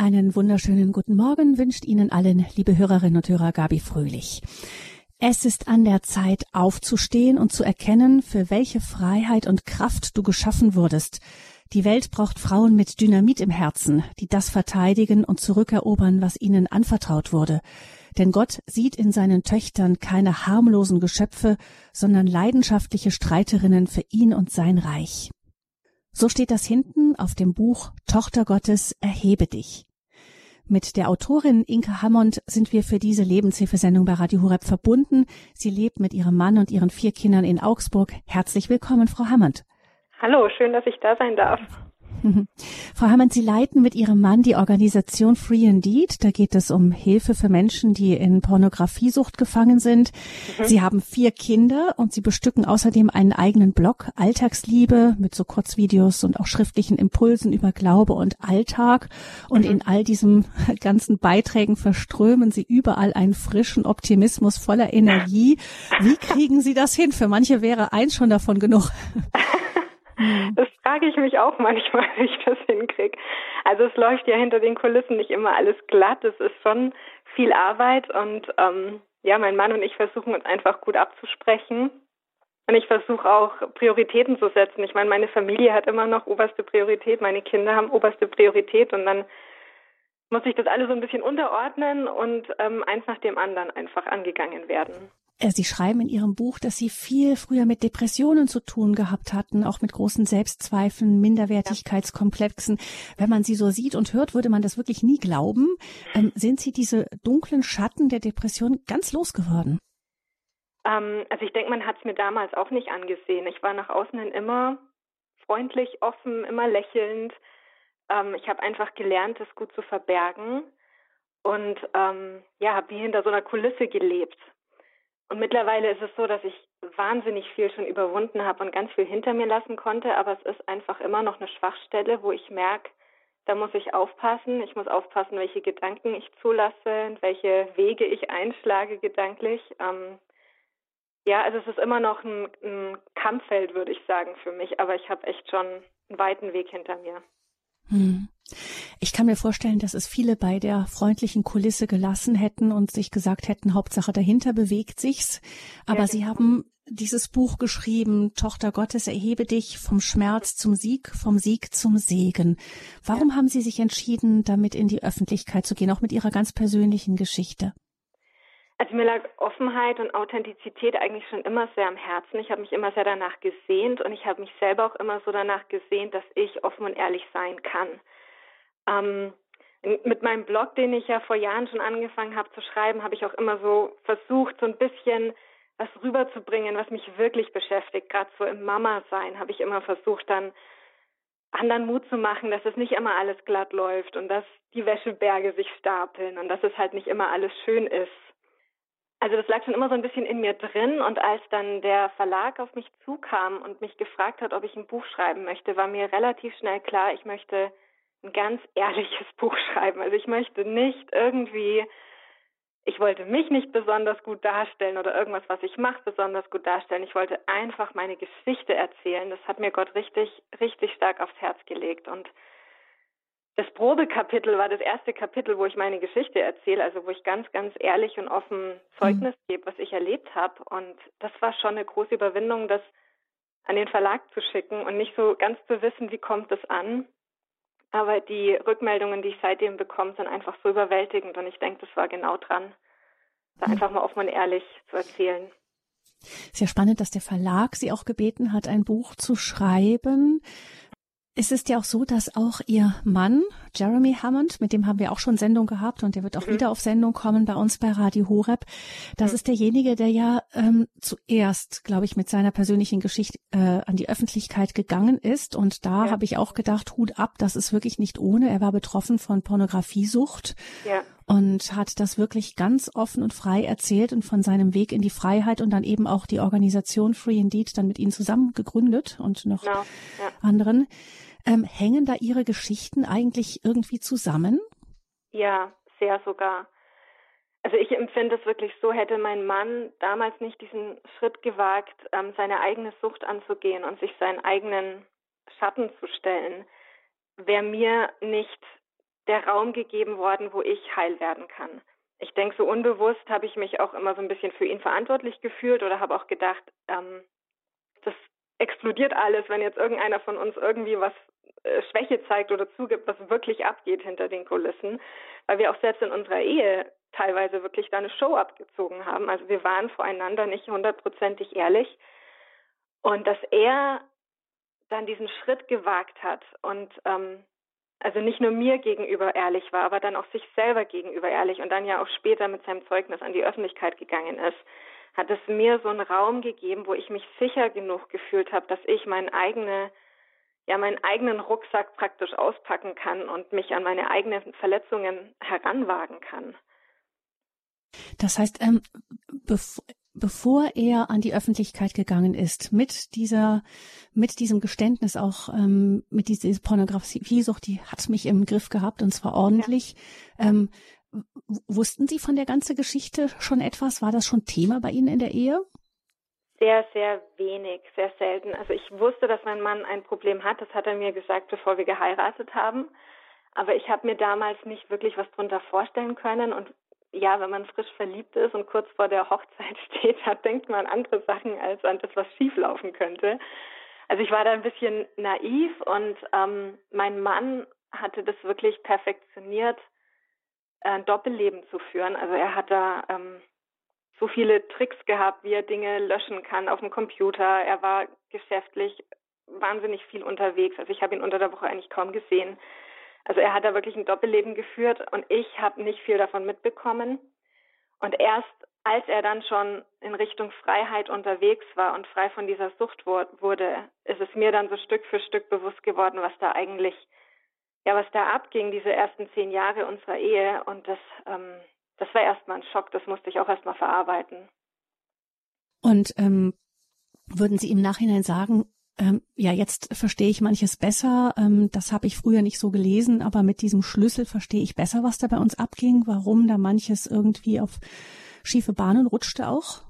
Einen wunderschönen guten Morgen wünscht Ihnen allen, liebe Hörerinnen und Hörer, Gabi Fröhlich. Es ist an der Zeit, aufzustehen und zu erkennen, für welche Freiheit und Kraft du geschaffen wurdest. Die Welt braucht Frauen mit Dynamit im Herzen, die das verteidigen und zurückerobern, was ihnen anvertraut wurde. Denn Gott sieht in seinen Töchtern keine harmlosen Geschöpfe, sondern leidenschaftliche Streiterinnen für ihn und sein Reich. So steht das hinten auf dem Buch Tochter Gottes, erhebe dich. Mit der Autorin Inke Hammond sind wir für diese Lebenshilfesendung bei Radio Horeb verbunden. Sie lebt mit ihrem Mann und ihren vier Kindern in Augsburg. Herzlich willkommen, Frau Hammond. Hallo, schön, dass ich da sein darf. Frau Hammond, Sie leiten mit Ihrem Mann die Organisation Free Indeed. Da geht es um Hilfe für Menschen, die in Pornografiesucht gefangen sind. Mhm. Sie haben vier Kinder und Sie bestücken außerdem einen eigenen Blog Alltagsliebe mit so Kurzvideos und auch schriftlichen Impulsen über Glaube und Alltag. Und mhm. in all diesen ganzen Beiträgen verströmen Sie überall einen frischen Optimismus voller Energie. Wie kriegen Sie das hin? Für manche wäre eins schon davon genug. Mhm. Das frage ich mich auch manchmal, wie ich das hinkriege. Also es läuft ja hinter den Kulissen nicht immer alles glatt. Es ist schon viel Arbeit und ähm, ja, mein Mann und ich versuchen uns einfach gut abzusprechen. Und ich versuche auch Prioritäten zu setzen. Ich meine, meine Familie hat immer noch oberste Priorität, meine Kinder haben oberste Priorität und dann muss ich das alles so ein bisschen unterordnen und ähm, eins nach dem anderen einfach angegangen werden. Äh, Sie schreiben in Ihrem Buch, dass Sie viel früher mit Depressionen zu tun gehabt hatten, auch mit großen Selbstzweifeln, Minderwertigkeitskomplexen. Wenn man Sie so sieht und hört, würde man das wirklich nie glauben. Ähm, sind Sie diese dunklen Schatten der Depression ganz losgeworden? Ähm, also ich denke, man hat es mir damals auch nicht angesehen. Ich war nach außen hin immer freundlich, offen, immer lächelnd. Ähm, ich habe einfach gelernt, das gut zu verbergen und ähm, ja, habe wie hinter so einer Kulisse gelebt und mittlerweile ist es so, dass ich wahnsinnig viel schon überwunden habe und ganz viel hinter mir lassen konnte, aber es ist einfach immer noch eine Schwachstelle, wo ich merke, da muss ich aufpassen. Ich muss aufpassen, welche Gedanken ich zulasse und welche Wege ich einschlage gedanklich. Ähm, ja, also es ist immer noch ein, ein Kampffeld, würde ich sagen, für mich, aber ich habe echt schon einen weiten Weg hinter mir. Hm. Ich kann mir vorstellen, dass es viele bei der freundlichen Kulisse gelassen hätten und sich gesagt hätten, Hauptsache dahinter bewegt sich's. Aber ja, Sie genau. haben dieses Buch geschrieben, Tochter Gottes, erhebe dich vom Schmerz zum Sieg, vom Sieg zum Segen. Warum ja. haben Sie sich entschieden, damit in die Öffentlichkeit zu gehen, auch mit Ihrer ganz persönlichen Geschichte? Also mir lag Offenheit und Authentizität eigentlich schon immer sehr am Herzen. Ich habe mich immer sehr danach gesehnt und ich habe mich selber auch immer so danach gesehnt, dass ich offen und ehrlich sein kann. Ähm, mit meinem Blog, den ich ja vor Jahren schon angefangen habe zu schreiben, habe ich auch immer so versucht, so ein bisschen was rüberzubringen, was mich wirklich beschäftigt. Gerade so im Mama-Sein habe ich immer versucht, dann anderen Mut zu machen, dass es nicht immer alles glatt läuft und dass die Wäscheberge sich stapeln und dass es halt nicht immer alles schön ist. Also das lag schon immer so ein bisschen in mir drin und als dann der Verlag auf mich zukam und mich gefragt hat, ob ich ein Buch schreiben möchte, war mir relativ schnell klar, ich möchte ein ganz ehrliches Buch schreiben. Also ich möchte nicht irgendwie, ich wollte mich nicht besonders gut darstellen oder irgendwas, was ich mache, besonders gut darstellen. Ich wollte einfach meine Geschichte erzählen. Das hat mir Gott richtig, richtig stark aufs Herz gelegt. Und das Probekapitel war das erste Kapitel, wo ich meine Geschichte erzähle, also wo ich ganz, ganz ehrlich und offen Zeugnis mhm. gebe, was ich erlebt habe. Und das war schon eine große Überwindung, das an den Verlag zu schicken und nicht so ganz zu wissen, wie kommt es an. Aber die Rückmeldungen, die ich seitdem bekomme, sind einfach so überwältigend und ich denke, das war genau dran, da mhm. einfach mal offen und ehrlich zu erzählen. Sehr spannend, dass der Verlag Sie auch gebeten hat, ein Buch zu schreiben. Es ist ja auch so, dass auch Ihr Mann, Jeremy Hammond, mit dem haben wir auch schon Sendung gehabt und der wird auch mhm. wieder auf Sendung kommen bei uns bei Radio Horeb. Das mhm. ist derjenige, der ja ähm, zuerst, glaube ich, mit seiner persönlichen Geschichte äh, an die Öffentlichkeit gegangen ist. Und da ja. habe ich auch gedacht, Hut ab, das ist wirklich nicht ohne. Er war betroffen von Pornografiesucht. Ja und hat das wirklich ganz offen und frei erzählt und von seinem Weg in die Freiheit und dann eben auch die Organisation Free Indeed dann mit ihnen zusammen gegründet und noch genau, ja. anderen. Ähm, hängen da Ihre Geschichten eigentlich irgendwie zusammen? Ja, sehr sogar. Also ich empfinde es wirklich so, hätte mein Mann damals nicht diesen Schritt gewagt, ähm, seine eigene Sucht anzugehen und sich seinen eigenen Schatten zu stellen, wäre mir nicht der Raum gegeben worden, wo ich heil werden kann. Ich denke, so unbewusst habe ich mich auch immer so ein bisschen für ihn verantwortlich gefühlt oder habe auch gedacht, ähm, das explodiert alles, wenn jetzt irgendeiner von uns irgendwie was Schwäche zeigt oder zugibt, was wirklich abgeht hinter den Kulissen, weil wir auch selbst in unserer Ehe teilweise wirklich da eine Show abgezogen haben. Also wir waren voreinander nicht hundertprozentig ehrlich. Und dass er dann diesen Schritt gewagt hat und ähm, also nicht nur mir gegenüber ehrlich war, aber dann auch sich selber gegenüber ehrlich und dann ja auch später mit seinem Zeugnis an die Öffentlichkeit gegangen ist, hat es mir so einen Raum gegeben, wo ich mich sicher genug gefühlt habe, dass ich meinen eigene ja meinen eigenen Rucksack praktisch auspacken kann und mich an meine eigenen Verletzungen heranwagen kann. Das heißt, ähm, bev bevor er an die Öffentlichkeit gegangen ist, mit dieser, mit diesem Geständnis auch, ähm, mit dieser Pornografiesucht, die hat mich im Griff gehabt und zwar ordentlich. Ja. Ähm, wussten Sie von der ganzen Geschichte schon etwas? War das schon Thema bei Ihnen in der Ehe? Sehr, sehr wenig, sehr selten. Also ich wusste, dass mein Mann ein Problem hat. Das hat er mir gesagt, bevor wir geheiratet haben. Aber ich habe mir damals nicht wirklich was drunter vorstellen können und ja, wenn man frisch verliebt ist und kurz vor der Hochzeit steht, da denkt man an andere Sachen als an das, was schieflaufen könnte. Also ich war da ein bisschen naiv und ähm, mein Mann hatte das wirklich perfektioniert, ein Doppelleben zu führen. Also er hat da ähm, so viele Tricks gehabt, wie er Dinge löschen kann auf dem Computer. Er war geschäftlich wahnsinnig viel unterwegs. Also ich habe ihn unter der Woche eigentlich kaum gesehen. Also er hat da wirklich ein Doppelleben geführt und ich habe nicht viel davon mitbekommen. Und erst als er dann schon in Richtung Freiheit unterwegs war und frei von dieser Sucht wurde, ist es mir dann so Stück für Stück bewusst geworden, was da eigentlich, ja, was da abging, diese ersten zehn Jahre unserer Ehe. Und das, ähm, das war erstmal ein Schock, das musste ich auch erstmal verarbeiten. Und ähm, würden Sie im Nachhinein sagen, ähm, ja, jetzt verstehe ich manches besser. Ähm, das habe ich früher nicht so gelesen, aber mit diesem Schlüssel verstehe ich besser, was da bei uns abging, warum da manches irgendwie auf schiefe Bahnen rutschte auch.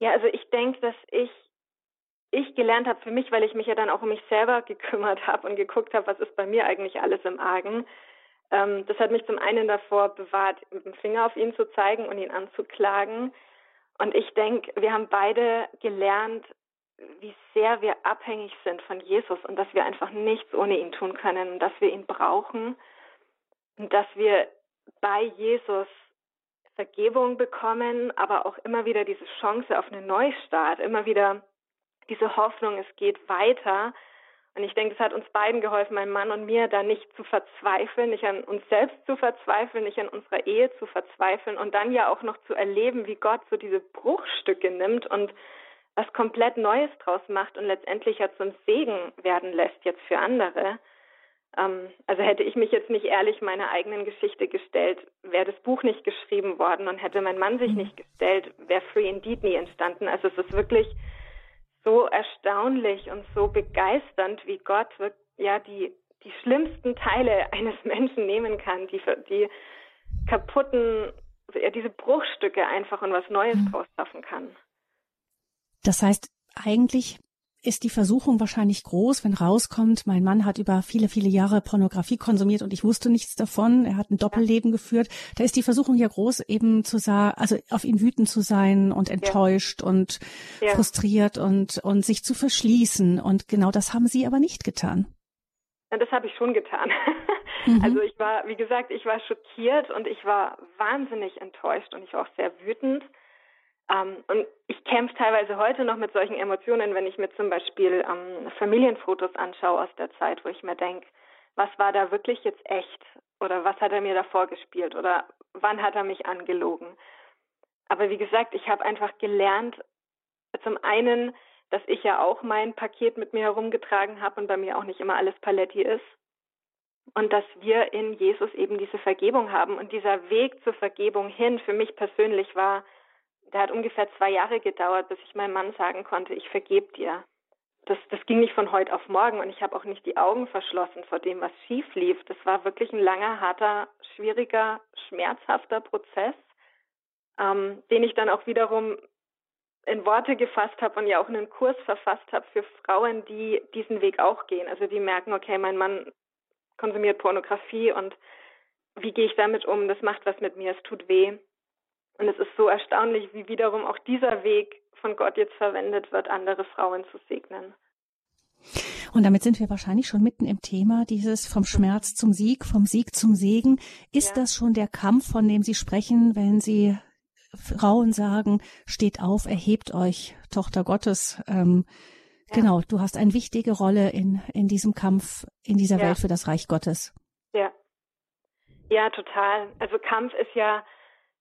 Ja, also ich denke, dass ich ich gelernt habe für mich, weil ich mich ja dann auch um mich selber gekümmert habe und geguckt habe, was ist bei mir eigentlich alles im Argen. Ähm, das hat mich zum einen davor bewahrt, mit dem Finger auf ihn zu zeigen und ihn anzuklagen. Und ich denke, wir haben beide gelernt, wie sehr wir abhängig sind von Jesus und dass wir einfach nichts ohne ihn tun können und dass wir ihn brauchen und dass wir bei Jesus Vergebung bekommen, aber auch immer wieder diese Chance auf einen Neustart, immer wieder diese Hoffnung, es geht weiter. Und ich denke, es hat uns beiden geholfen, mein Mann und mir, da nicht zu verzweifeln, nicht an uns selbst zu verzweifeln, nicht an unserer Ehe zu verzweifeln und dann ja auch noch zu erleben, wie Gott so diese Bruchstücke nimmt und was komplett Neues draus macht und letztendlich ja zum Segen werden lässt jetzt für andere. Ähm, also hätte ich mich jetzt nicht ehrlich meiner eigenen Geschichte gestellt, wäre das Buch nicht geschrieben worden und hätte mein Mann sich mhm. nicht gestellt, wäre Free Indeed nie entstanden. Also es ist wirklich so erstaunlich und so begeisternd, wie Gott ja die die schlimmsten Teile eines Menschen nehmen kann, die die kaputten, ja, diese Bruchstücke einfach und was Neues mhm. draus schaffen kann. Das heißt, eigentlich ist die Versuchung wahrscheinlich groß, wenn rauskommt, mein Mann hat über viele, viele Jahre Pornografie konsumiert und ich wusste nichts davon. Er hat ein Doppelleben geführt. Da ist die Versuchung ja groß, eben zu sagen, also auf ihn wütend zu sein und enttäuscht ja. und ja. frustriert und, und sich zu verschließen. Und genau das haben Sie aber nicht getan. Ja, das habe ich schon getan. Mhm. Also ich war, wie gesagt, ich war schockiert und ich war wahnsinnig enttäuscht und ich war auch sehr wütend. Ähm, und ich kämpfe teilweise heute noch mit solchen Emotionen, wenn ich mir zum Beispiel ähm, Familienfotos anschaue aus der Zeit, wo ich mir denke, was war da wirklich jetzt echt? Oder was hat er mir da vorgespielt? Oder wann hat er mich angelogen? Aber wie gesagt, ich habe einfach gelernt, zum einen, dass ich ja auch mein Paket mit mir herumgetragen habe und bei mir auch nicht immer alles Paletti ist. Und dass wir in Jesus eben diese Vergebung haben. Und dieser Weg zur Vergebung hin für mich persönlich war, der hat ungefähr zwei Jahre gedauert, bis ich meinem Mann sagen konnte, ich vergebe dir. Das, das ging nicht von heute auf morgen und ich habe auch nicht die Augen verschlossen vor dem, was schief lief. Das war wirklich ein langer, harter, schwieriger, schmerzhafter Prozess, ähm, den ich dann auch wiederum in Worte gefasst habe und ja auch einen Kurs verfasst habe für Frauen, die diesen Weg auch gehen. Also die merken, okay, mein Mann konsumiert Pornografie und wie gehe ich damit um? Das macht was mit mir, es tut weh. Und es ist so erstaunlich, wie wiederum auch dieser Weg von Gott jetzt verwendet wird, andere Frauen zu segnen. Und damit sind wir wahrscheinlich schon mitten im Thema dieses vom Schmerz zum Sieg, vom Sieg zum Segen. Ist ja. das schon der Kampf, von dem Sie sprechen, wenn Sie Frauen sagen, steht auf, erhebt euch, Tochter Gottes? Ähm, ja. Genau, du hast eine wichtige Rolle in, in diesem Kampf, in dieser ja. Welt für das Reich Gottes. Ja. Ja, total. Also Kampf ist ja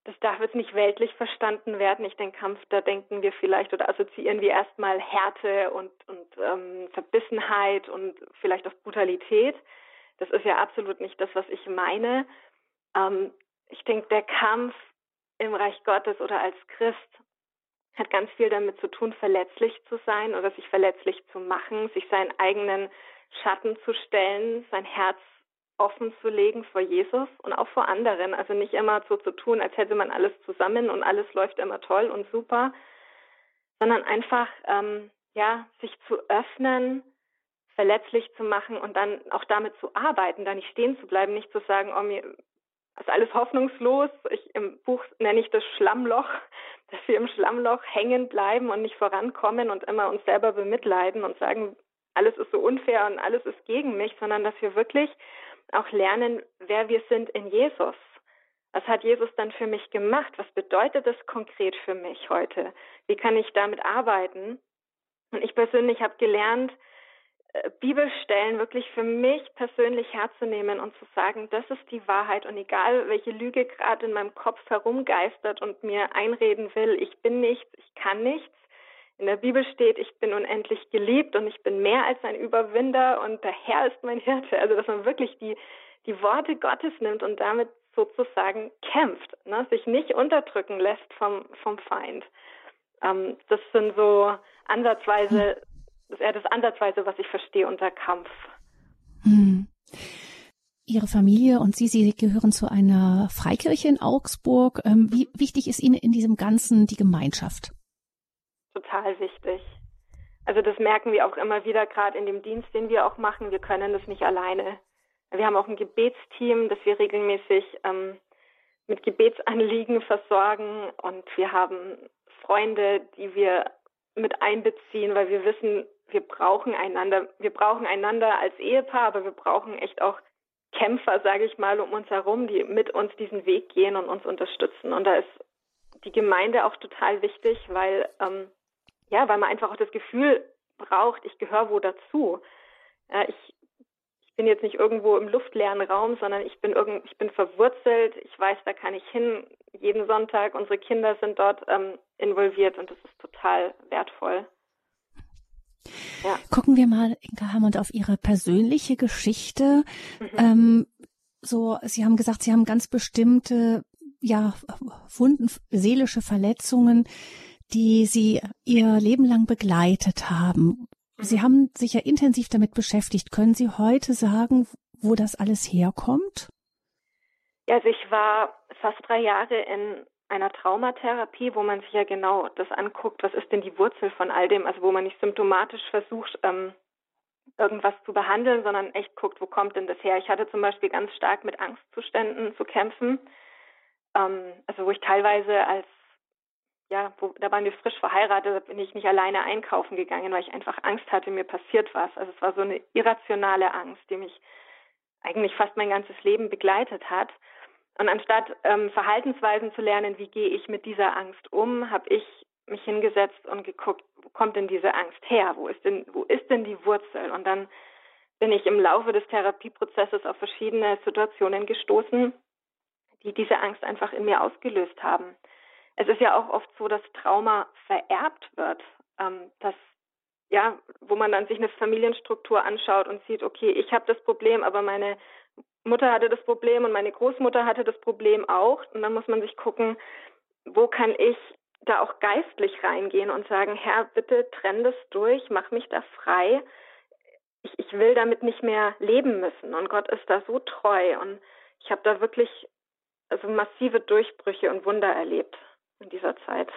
das darf jetzt nicht weltlich verstanden werden. Ich denke, Kampf, da denken wir vielleicht oder assoziieren wir erstmal Härte und, und ähm, Verbissenheit und vielleicht auch Brutalität. Das ist ja absolut nicht das, was ich meine. Ähm, ich denke, der Kampf im Reich Gottes oder als Christ hat ganz viel damit zu tun, verletzlich zu sein oder sich verletzlich zu machen, sich seinen eigenen Schatten zu stellen, sein Herz offen zu legen vor Jesus und auch vor anderen. Also nicht immer so zu tun, als hätte man alles zusammen und alles läuft immer toll und super, sondern einfach ähm, ja sich zu öffnen, verletzlich zu machen und dann auch damit zu arbeiten, da nicht stehen zu bleiben, nicht zu sagen, oh mir ist alles hoffnungslos. Ich im Buch nenne ich das Schlammloch, dass wir im Schlammloch hängen bleiben und nicht vorankommen und immer uns selber bemitleiden und sagen, alles ist so unfair und alles ist gegen mich, sondern dass wir wirklich auch lernen, wer wir sind in Jesus. Was hat Jesus dann für mich gemacht? Was bedeutet das konkret für mich heute? Wie kann ich damit arbeiten? Und ich persönlich habe gelernt, äh, Bibelstellen wirklich für mich persönlich herzunehmen und zu sagen, das ist die Wahrheit und egal welche Lüge gerade in meinem Kopf herumgeistert und mir einreden will, ich bin nichts, ich kann nichts, in der Bibel steht, ich bin unendlich geliebt und ich bin mehr als ein Überwinder und der Herr ist mein Hirte. Also, dass man wirklich die, die Worte Gottes nimmt und damit sozusagen kämpft, ne? sich nicht unterdrücken lässt vom, vom Feind. Ähm, das sind so ansatzweise, das ist das ansatzweise, was ich verstehe unter Kampf. Hm. Ihre Familie und Sie, Sie gehören zu einer Freikirche in Augsburg. Ähm, wie wichtig ist Ihnen in diesem Ganzen die Gemeinschaft? Total wichtig. Also das merken wir auch immer wieder, gerade in dem Dienst, den wir auch machen. Wir können das nicht alleine. Wir haben auch ein Gebetsteam, das wir regelmäßig ähm, mit Gebetsanliegen versorgen und wir haben Freunde, die wir mit einbeziehen, weil wir wissen, wir brauchen einander. Wir brauchen einander als Ehepaar, aber wir brauchen echt auch Kämpfer, sage ich mal, um uns herum, die mit uns diesen Weg gehen und uns unterstützen. Und da ist die Gemeinde auch total wichtig, weil ähm, ja, weil man einfach auch das Gefühl braucht, ich gehöre wo dazu. Ja, ich, ich bin jetzt nicht irgendwo im luftleeren Raum, sondern ich bin irgend, ich bin verwurzelt. Ich weiß, da kann ich hin jeden Sonntag. Unsere Kinder sind dort ähm, involviert und das ist total wertvoll. Ja. Gucken wir mal, Inka Hammond, auf Ihre persönliche Geschichte. Mhm. Ähm, so, Sie haben gesagt, Sie haben ganz bestimmte, ja, Wunden, seelische Verletzungen die Sie Ihr Leben lang begleitet haben. Sie mhm. haben sich ja intensiv damit beschäftigt. Können Sie heute sagen, wo das alles herkommt? Ja, also ich war fast drei Jahre in einer Traumatherapie, wo man sich ja genau das anguckt, was ist denn die Wurzel von all dem, also wo man nicht symptomatisch versucht, ähm, irgendwas zu behandeln, sondern echt guckt, wo kommt denn das her. Ich hatte zum Beispiel ganz stark mit Angstzuständen zu kämpfen, ähm, also wo ich teilweise als ja, wo, da waren wir frisch verheiratet, da bin ich nicht alleine einkaufen gegangen, weil ich einfach Angst hatte, mir passiert was. Also es war so eine irrationale Angst, die mich eigentlich fast mein ganzes Leben begleitet hat. Und anstatt ähm, Verhaltensweisen zu lernen, wie gehe ich mit dieser Angst um, habe ich mich hingesetzt und geguckt, wo kommt denn diese Angst her? Wo ist denn, wo ist denn die Wurzel? Und dann bin ich im Laufe des Therapieprozesses auf verschiedene Situationen gestoßen, die diese Angst einfach in mir ausgelöst haben es ist ja auch oft so, dass Trauma vererbt wird, ähm, dass ja, wo man dann sich eine Familienstruktur anschaut und sieht, okay, ich habe das Problem, aber meine Mutter hatte das Problem und meine Großmutter hatte das Problem auch. Und dann muss man sich gucken, wo kann ich da auch geistlich reingehen und sagen, Herr, bitte trenn das durch, mach mich da frei. Ich, ich will damit nicht mehr leben müssen. Und Gott ist da so treu. Und ich habe da wirklich also massive Durchbrüche und Wunder erlebt in dieser Zeit.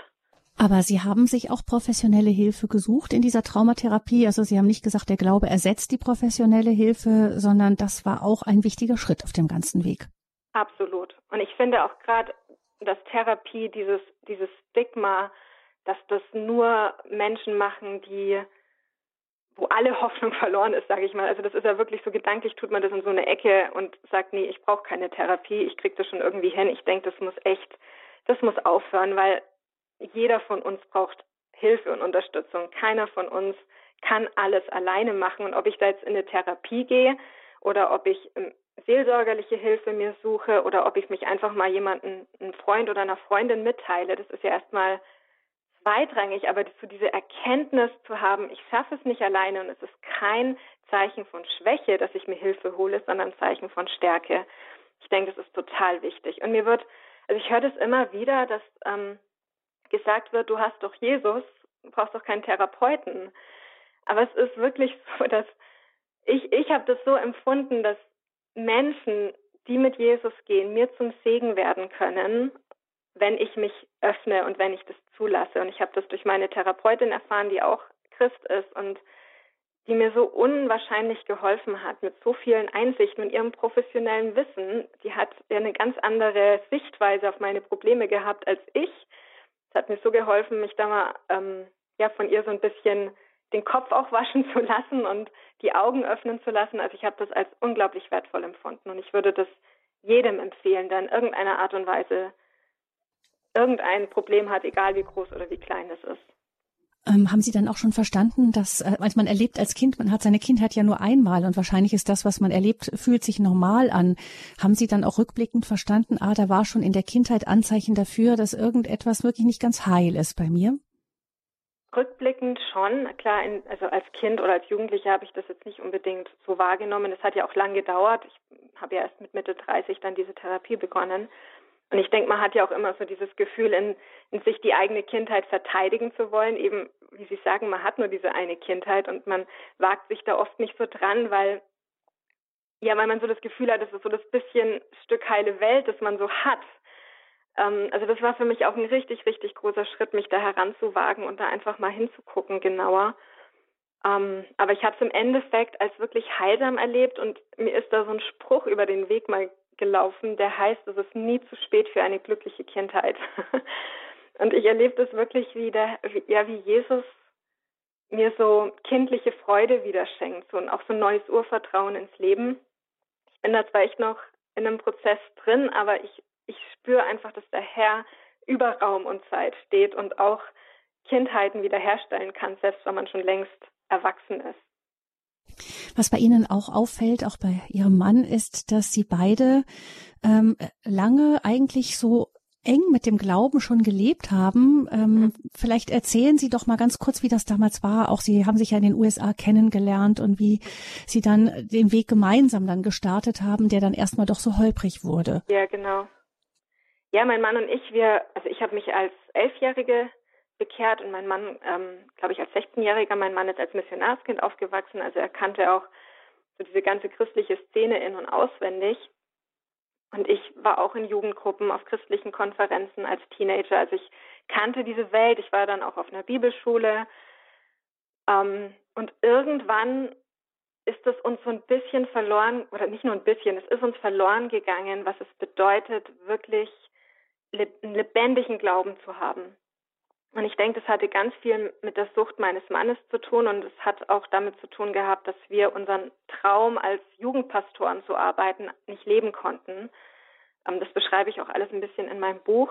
Aber Sie haben sich auch professionelle Hilfe gesucht in dieser Traumatherapie. Also Sie haben nicht gesagt, der Glaube ersetzt die professionelle Hilfe, sondern das war auch ein wichtiger Schritt auf dem ganzen Weg. Absolut. Und ich finde auch gerade, dass Therapie dieses, dieses Stigma, dass das nur Menschen machen, die wo alle Hoffnung verloren ist, sage ich mal. Also das ist ja wirklich so gedanklich, tut man das in so eine Ecke und sagt, nee, ich brauche keine Therapie, ich kriege das schon irgendwie hin. Ich denke, das muss echt, das muss aufhören, weil jeder von uns braucht Hilfe und Unterstützung. Keiner von uns kann alles alleine machen. Und ob ich da jetzt in eine Therapie gehe oder ob ich ähm, seelsorgerliche Hilfe mir suche oder ob ich mich einfach mal jemanden, einen Freund oder einer Freundin mitteile, das ist ja erstmal zweitrangig, aber so diese Erkenntnis zu haben, ich schaffe es nicht alleine und es ist kein Zeichen von Schwäche, dass ich mir Hilfe hole, sondern ein Zeichen von Stärke. Ich denke, das ist total wichtig. Und mir wird, also ich höre das immer wieder, dass ähm, gesagt wird, du hast doch Jesus, du brauchst doch keinen Therapeuten. Aber es ist wirklich so, dass ich, ich habe das so empfunden, dass Menschen, die mit Jesus gehen, mir zum Segen werden können, wenn ich mich öffne und wenn ich das zulasse. Und ich habe das durch meine Therapeutin erfahren, die auch Christ ist und die mir so unwahrscheinlich geholfen hat mit so vielen Einsichten und ihrem professionellen Wissen. Die hat eine ganz andere Sichtweise auf meine Probleme gehabt als ich. Es hat mir so geholfen, mich da mal ähm, ja von ihr so ein bisschen den Kopf auch waschen zu lassen und die Augen öffnen zu lassen. Also ich habe das als unglaublich wertvoll empfunden und ich würde das jedem empfehlen, der in irgendeiner Art und Weise irgendein Problem hat, egal wie groß oder wie klein es ist. Ähm, haben Sie dann auch schon verstanden, dass äh, als man erlebt als Kind, man hat seine Kindheit ja nur einmal und wahrscheinlich ist das, was man erlebt, fühlt sich normal an. Haben Sie dann auch rückblickend verstanden, ah, da war schon in der Kindheit Anzeichen dafür, dass irgendetwas wirklich nicht ganz heil ist bei mir? Rückblickend schon. Klar, in, also als Kind oder als Jugendliche habe ich das jetzt nicht unbedingt so wahrgenommen. Es hat ja auch lang gedauert. Ich habe ja erst mit Mitte 30 dann diese Therapie begonnen. Und ich denke, man hat ja auch immer so dieses Gefühl, in, in sich die eigene Kindheit verteidigen zu wollen. Eben, wie Sie sagen, man hat nur diese eine Kindheit und man wagt sich da oft nicht so dran, weil ja, weil man so das Gefühl hat, das ist so das bisschen Stück heile Welt, das man so hat. Ähm, also das war für mich auch ein richtig, richtig großer Schritt, mich da heranzuwagen und da einfach mal hinzugucken genauer. Ähm, aber ich habe es im Endeffekt als wirklich heilsam erlebt und mir ist da so ein Spruch über den Weg mal gelaufen, der heißt, es ist nie zu spät für eine glückliche Kindheit. und ich erlebe das wirklich wieder, ja, wie Jesus mir so kindliche Freude wieder schenkt so, und auch so ein neues Urvertrauen ins Leben. Ich bin da zwar echt noch in einem Prozess drin, aber ich, ich spüre einfach, dass der Herr über Raum und Zeit steht und auch Kindheiten wiederherstellen kann, selbst wenn man schon längst erwachsen ist. Was bei Ihnen auch auffällt, auch bei Ihrem Mann, ist, dass Sie beide ähm, lange eigentlich so eng mit dem Glauben schon gelebt haben. Ähm, mhm. Vielleicht erzählen Sie doch mal ganz kurz, wie das damals war. Auch Sie haben sich ja in den USA kennengelernt und wie Sie dann den Weg gemeinsam dann gestartet haben, der dann erstmal doch so holprig wurde. Ja, genau. Ja, mein Mann und ich, wir, also ich habe mich als Elfjährige bekehrt und mein Mann, ähm, glaube ich, als 16-Jähriger, mein Mann ist als Missionarskind aufgewachsen, also er kannte auch so diese ganze christliche Szene in und auswendig. Und ich war auch in Jugendgruppen auf christlichen Konferenzen als Teenager. Also ich kannte diese Welt. Ich war dann auch auf einer Bibelschule. Ähm, und irgendwann ist es uns so ein bisschen verloren, oder nicht nur ein bisschen, es ist uns verloren gegangen, was es bedeutet, wirklich einen lebendigen Glauben zu haben. Und ich denke, das hatte ganz viel mit der Sucht meines Mannes zu tun und es hat auch damit zu tun gehabt, dass wir unseren Traum als Jugendpastoren zu arbeiten nicht leben konnten. Ähm, das beschreibe ich auch alles ein bisschen in meinem Buch.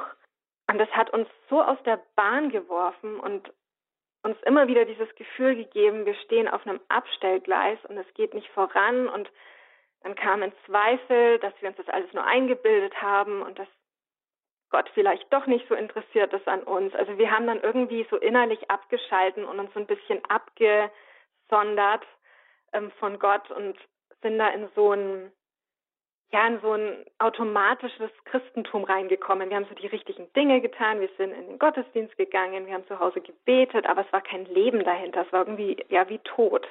Und das hat uns so aus der Bahn geworfen und uns immer wieder dieses Gefühl gegeben, wir stehen auf einem Abstellgleis und es geht nicht voran und dann kamen Zweifel, dass wir uns das alles nur eingebildet haben und dass Gott vielleicht doch nicht so interessiert ist an uns. Also wir haben dann irgendwie so innerlich abgeschalten und uns so ein bisschen abgesondert ähm, von Gott und sind da in so ein ja, in so ein automatisches Christentum reingekommen. Wir haben so die richtigen Dinge getan, wir sind in den Gottesdienst gegangen, wir haben zu Hause gebetet, aber es war kein Leben dahinter, es war irgendwie ja wie tot.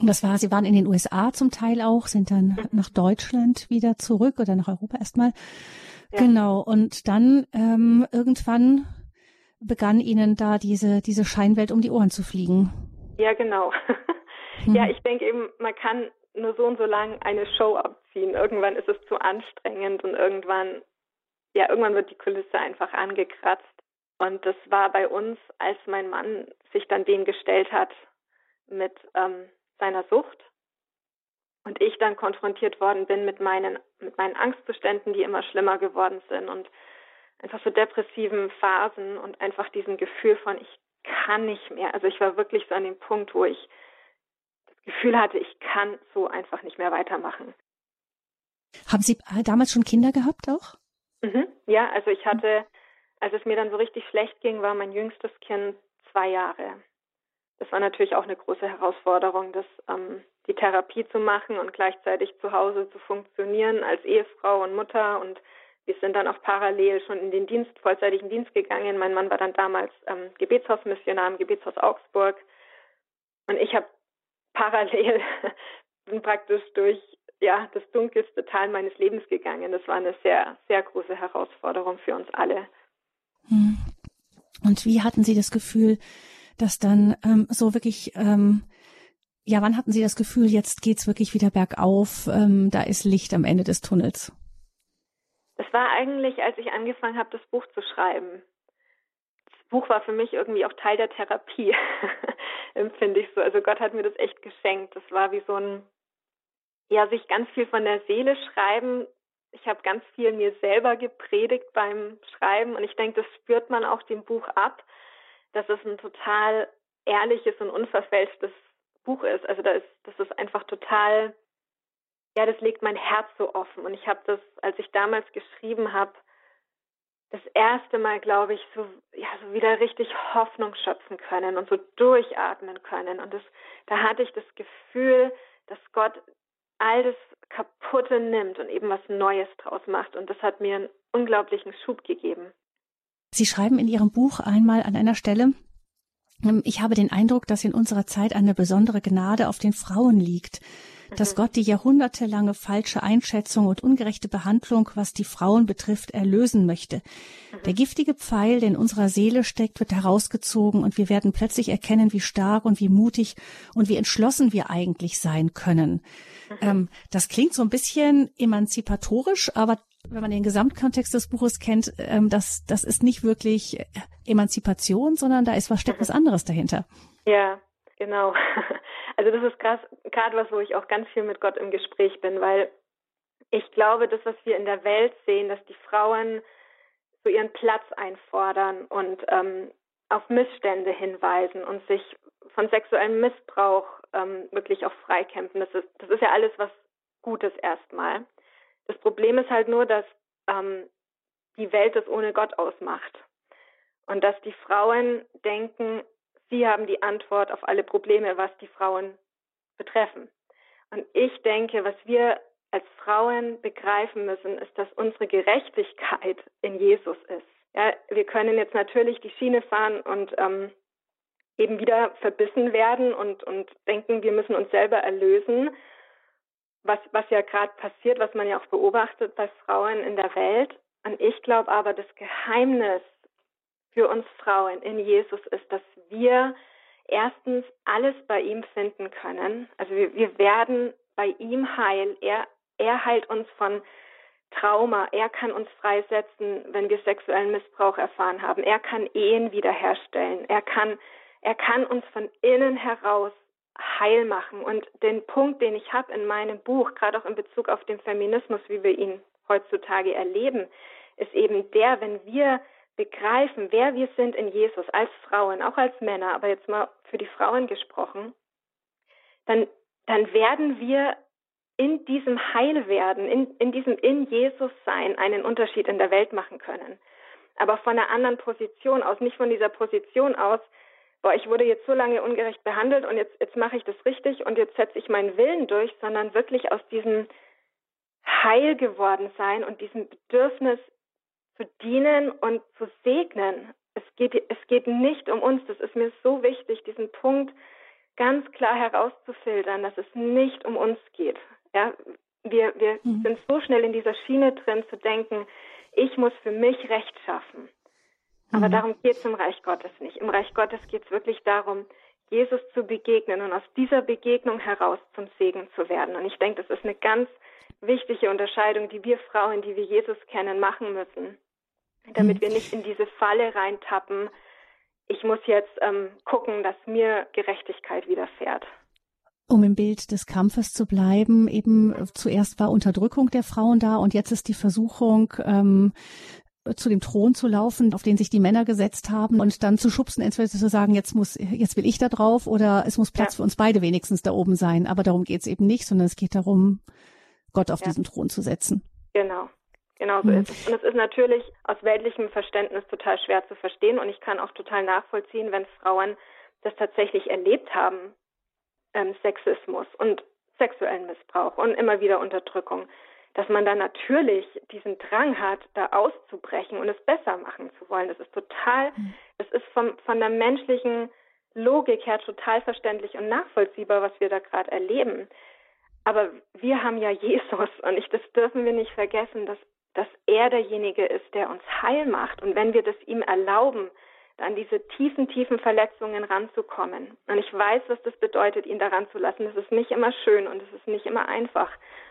Und das war, Sie waren in den USA zum Teil auch, sind dann mhm. nach Deutschland wieder zurück oder nach Europa erstmal. Genau. Und dann ähm, irgendwann begann Ihnen da diese, diese Scheinwelt um die Ohren zu fliegen. Ja, genau. ja, mhm. ich denke eben, man kann nur so und so lang eine Show abziehen. Irgendwann ist es zu anstrengend und irgendwann, ja, irgendwann wird die Kulisse einfach angekratzt. Und das war bei uns, als mein Mann sich dann dem gestellt hat mit ähm, seiner Sucht und ich dann konfrontiert worden bin mit meinen, mit meinen Angstzuständen, die immer schlimmer geworden sind und einfach so depressiven Phasen und einfach diesem Gefühl von, ich kann nicht mehr. Also ich war wirklich so an dem Punkt, wo ich das Gefühl hatte, ich kann so einfach nicht mehr weitermachen. Haben Sie damals schon Kinder gehabt auch? Mhm. Ja, also ich hatte, als es mir dann so richtig schlecht ging, war mein jüngstes Kind zwei Jahre. Das war natürlich auch eine große Herausforderung, das ähm, die Therapie zu machen und gleichzeitig zu Hause zu funktionieren als Ehefrau und Mutter. Und wir sind dann auch parallel schon in den Dienst, vollzeitigen Dienst gegangen. Mein Mann war dann damals ähm, Gebetshausmissionar im Gebetshaus Augsburg. Und ich habe parallel bin praktisch durch ja, das dunkelste Teil meines Lebens gegangen. Das war eine sehr, sehr große Herausforderung für uns alle. Hm. Und wie hatten Sie das Gefühl, dass dann ähm, so wirklich ähm, ja, wann hatten Sie das Gefühl, jetzt geht's wirklich wieder bergauf, ähm, da ist Licht am Ende des Tunnels? Das war eigentlich, als ich angefangen habe, das Buch zu schreiben. Das Buch war für mich irgendwie auch Teil der Therapie, empfinde ich so. Also Gott hat mir das echt geschenkt. Das war wie so ein, ja, sich ganz viel von der Seele schreiben. Ich habe ganz viel mir selber gepredigt beim Schreiben und ich denke, das spürt man auch dem Buch ab, dass es ein total ehrliches und unverfälschtes Buch ist. Also da ist, das ist einfach total, ja, das legt mein Herz so offen. Und ich habe das, als ich damals geschrieben habe, das erste Mal, glaube ich, so, ja, so wieder richtig Hoffnung schöpfen können und so durchatmen können. Und das, da hatte ich das Gefühl, dass Gott all das Kaputte nimmt und eben was Neues draus macht. Und das hat mir einen unglaublichen Schub gegeben. Sie schreiben in Ihrem Buch einmal an einer Stelle, ich habe den Eindruck, dass in unserer Zeit eine besondere Gnade auf den Frauen liegt, dass mhm. Gott die jahrhundertelange falsche Einschätzung und ungerechte Behandlung, was die Frauen betrifft, erlösen möchte. Mhm. Der giftige Pfeil, der in unserer Seele steckt, wird herausgezogen und wir werden plötzlich erkennen, wie stark und wie mutig und wie entschlossen wir eigentlich sein können. Mhm. Ähm, das klingt so ein bisschen emanzipatorisch, aber wenn man den Gesamtkontext des Buches kennt, ähm, das, das ist nicht wirklich Emanzipation, sondern da ist was steckt was anderes dahinter. Ja, genau. Also das ist gerade was, wo ich auch ganz viel mit Gott im Gespräch bin, weil ich glaube, das, was wir in der Welt sehen, dass die Frauen so ihren Platz einfordern und ähm, auf Missstände hinweisen und sich von sexuellem Missbrauch ähm, wirklich auch freikämpfen. Das ist, das ist ja alles was Gutes erstmal. Das Problem ist halt nur, dass ähm, die Welt es ohne Gott ausmacht. Und dass die Frauen denken, sie haben die Antwort auf alle Probleme, was die Frauen betreffen. Und ich denke, was wir als Frauen begreifen müssen, ist, dass unsere Gerechtigkeit in Jesus ist. Ja, wir können jetzt natürlich die Schiene fahren und ähm, eben wieder verbissen werden und, und denken, wir müssen uns selber erlösen was, was ja gerade passiert, was man ja auch beobachtet bei Frauen in der Welt. Und ich glaube aber, das Geheimnis für uns Frauen in Jesus ist, dass wir erstens alles bei ihm finden können. Also wir, wir werden bei ihm heil. Er, er heilt uns von Trauma. Er kann uns freisetzen, wenn wir sexuellen Missbrauch erfahren haben. Er kann Ehen wiederherstellen. Er kann, er kann uns von innen heraus heil machen. Und den Punkt, den ich habe in meinem Buch, gerade auch in Bezug auf den Feminismus, wie wir ihn heutzutage erleben, ist eben der, wenn wir begreifen, wer wir sind in Jesus als Frauen, auch als Männer, aber jetzt mal für die Frauen gesprochen, dann, dann werden wir in diesem Heilwerden, in, in diesem in Jesus sein, einen Unterschied in der Welt machen können. Aber von einer anderen Position aus, nicht von dieser Position aus, boah, ich wurde jetzt so lange ungerecht behandelt und jetzt, jetzt mache ich das richtig und jetzt setze ich meinen Willen durch, sondern wirklich aus diesem Heil geworden sein und diesem Bedürfnis zu dienen und zu segnen. Es geht, es geht nicht um uns. Das ist mir so wichtig, diesen Punkt ganz klar herauszufiltern, dass es nicht um uns geht. Ja, wir, wir mhm. sind so schnell in dieser Schiene drin zu denken, ich muss für mich Recht schaffen. Aber mhm. darum geht es im Reich Gottes nicht. Im Reich Gottes geht es wirklich darum, Jesus zu begegnen und aus dieser Begegnung heraus zum Segen zu werden. Und ich denke, das ist eine ganz wichtige Unterscheidung, die wir Frauen, die wir Jesus kennen, machen müssen, damit mhm. wir nicht in diese Falle reintappen. Ich muss jetzt ähm, gucken, dass mir Gerechtigkeit widerfährt. Um im Bild des Kampfes zu bleiben, eben zuerst war Unterdrückung der Frauen da und jetzt ist die Versuchung, ähm, zu dem Thron zu laufen, auf den sich die Männer gesetzt haben und dann zu schubsen, entweder zu sagen, jetzt muss, jetzt will ich da drauf oder es muss Platz ja. für uns beide wenigstens da oben sein. Aber darum geht es eben nicht, sondern es geht darum, Gott auf ja. diesen Thron zu setzen. Genau. Genau so mhm. ist es. Und es ist natürlich aus weltlichem Verständnis total schwer zu verstehen und ich kann auch total nachvollziehen, wenn Frauen das tatsächlich erlebt haben, ähm, Sexismus und sexuellen Missbrauch und immer wieder Unterdrückung dass man dann natürlich diesen Drang hat, da auszubrechen und es besser machen zu wollen. Das ist total, mhm. das ist vom, von der menschlichen Logik her total verständlich und nachvollziehbar, was wir da gerade erleben. Aber wir haben ja Jesus und ich, das dürfen wir nicht vergessen, dass, dass er derjenige ist, der uns heil macht. Und wenn wir das ihm erlauben, dann diese tiefen, tiefen Verletzungen ranzukommen. Und ich weiß, was das bedeutet, ihn daran zu lassen. Das ist nicht immer schön und es ist nicht immer einfach.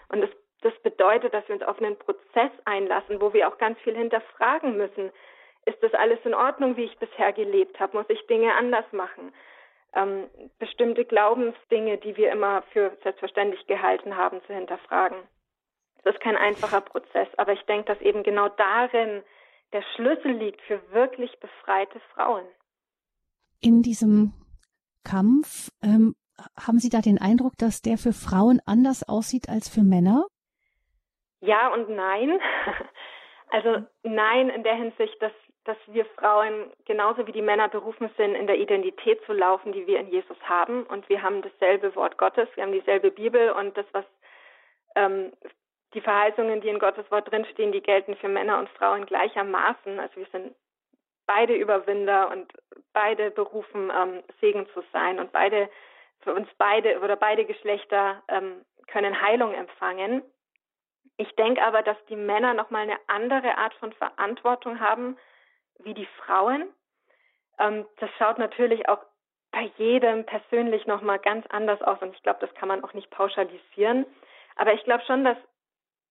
Und es das bedeutet, dass wir uns auf einen Prozess einlassen, wo wir auch ganz viel hinterfragen müssen. Ist das alles in Ordnung, wie ich bisher gelebt habe? Muss ich Dinge anders machen? Ähm, bestimmte Glaubensdinge, die wir immer für selbstverständlich gehalten haben, zu hinterfragen. Das ist kein einfacher Prozess, aber ich denke, dass eben genau darin der Schlüssel liegt für wirklich befreite Frauen. In diesem Kampf ähm, haben Sie da den Eindruck, dass der für Frauen anders aussieht als für Männer? Ja und nein. Also nein in der Hinsicht, dass, dass wir Frauen genauso wie die Männer berufen sind, in der Identität zu laufen, die wir in Jesus haben. Und wir haben dasselbe Wort Gottes, wir haben dieselbe Bibel und das, was ähm, die Verheißungen, die in Gottes Wort drinstehen, die gelten für Männer und Frauen gleichermaßen. Also wir sind beide Überwinder und beide berufen, ähm, Segen zu sein und beide für uns beide oder beide Geschlechter ähm, können Heilung empfangen. Ich denke aber, dass die Männer nochmal eine andere Art von Verantwortung haben wie die Frauen. Ähm, das schaut natürlich auch bei jedem persönlich nochmal ganz anders aus und ich glaube, das kann man auch nicht pauschalisieren. Aber ich glaube schon, dass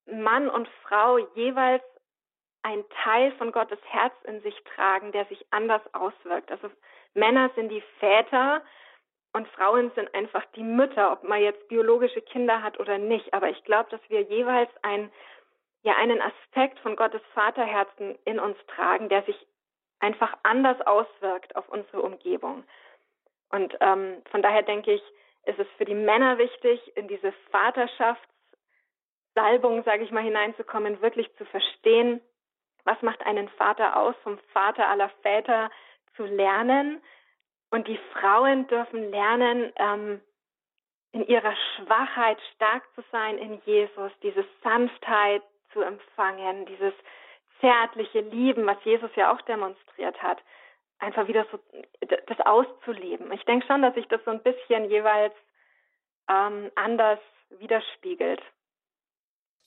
Mann und Frau jeweils ein Teil von Gottes Herz in sich tragen, der sich anders auswirkt. Also Männer sind die Väter und Frauen sind einfach die Mütter, ob man jetzt biologische Kinder hat oder nicht. Aber ich glaube, dass wir jeweils ein, ja, einen Aspekt von Gottes Vaterherzen in uns tragen, der sich einfach anders auswirkt auf unsere Umgebung. Und ähm, von daher denke ich, ist es für die Männer wichtig, in diese Vaterschaftssalbung, sage ich mal, hineinzukommen, wirklich zu verstehen, was macht einen Vater aus, vom Vater aller Väter zu lernen und die Frauen dürfen lernen, ähm, in ihrer Schwachheit stark zu sein in Jesus, diese Sanftheit zu empfangen, dieses zärtliche Lieben, was Jesus ja auch demonstriert hat, einfach wieder so das auszuleben. Ich denke schon, dass sich das so ein bisschen jeweils ähm, anders widerspiegelt.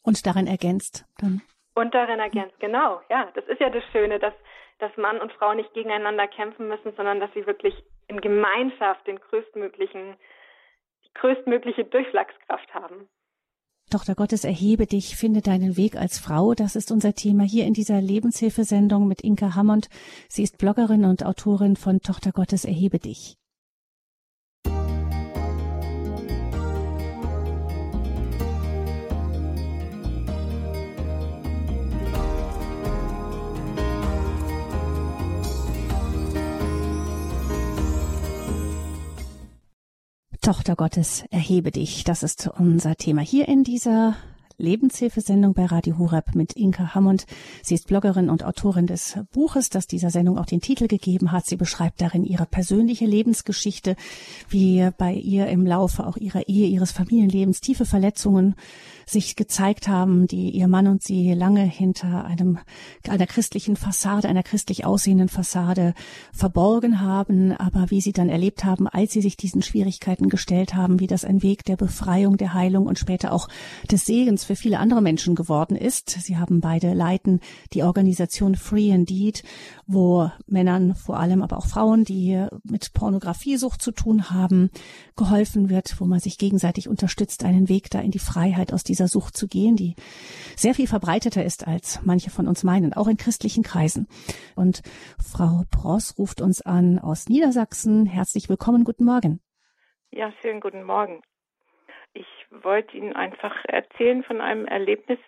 Und darin ergänzt dann. Und darin ergänzt, genau, ja. Das ist ja das Schöne, dass, dass Mann und Frau nicht gegeneinander kämpfen müssen, sondern dass sie wirklich in Gemeinschaft den größtmöglichen, die größtmögliche Durchschlagskraft haben. Tochter Gottes, erhebe dich, finde deinen Weg als Frau. Das ist unser Thema hier in dieser Lebenshilfesendung mit Inka Hammond. Sie ist Bloggerin und Autorin von Tochter Gottes, erhebe dich. Tochter Gottes, erhebe dich. Das ist unser Thema hier in dieser Lebenshilfesendung bei Radio Horeb mit Inka Hammond. Sie ist Bloggerin und Autorin des Buches, das dieser Sendung auch den Titel gegeben hat. Sie beschreibt darin ihre persönliche Lebensgeschichte, wie bei ihr im Laufe auch ihrer Ehe, ihres Familienlebens tiefe Verletzungen sich gezeigt haben, die ihr Mann und sie lange hinter einem, einer christlichen Fassade, einer christlich aussehenden Fassade verborgen haben, aber wie sie dann erlebt haben, als sie sich diesen Schwierigkeiten gestellt haben, wie das ein Weg der Befreiung, der Heilung und später auch des Segens für viele andere Menschen geworden ist. Sie haben beide leiten die Organisation Free Indeed, wo Männern vor allem, aber auch Frauen, die mit Pornografiesucht zu tun haben, geholfen wird, wo man sich gegenseitig unterstützt, einen Weg da in die Freiheit aus dieser Sucht zu gehen, die sehr viel verbreiteter ist, als manche von uns meinen, auch in christlichen Kreisen. Und Frau Pross ruft uns an aus Niedersachsen. Herzlich willkommen. Guten Morgen. Ja, schönen guten Morgen. Wollte Ihnen einfach erzählen von einem Erlebnis,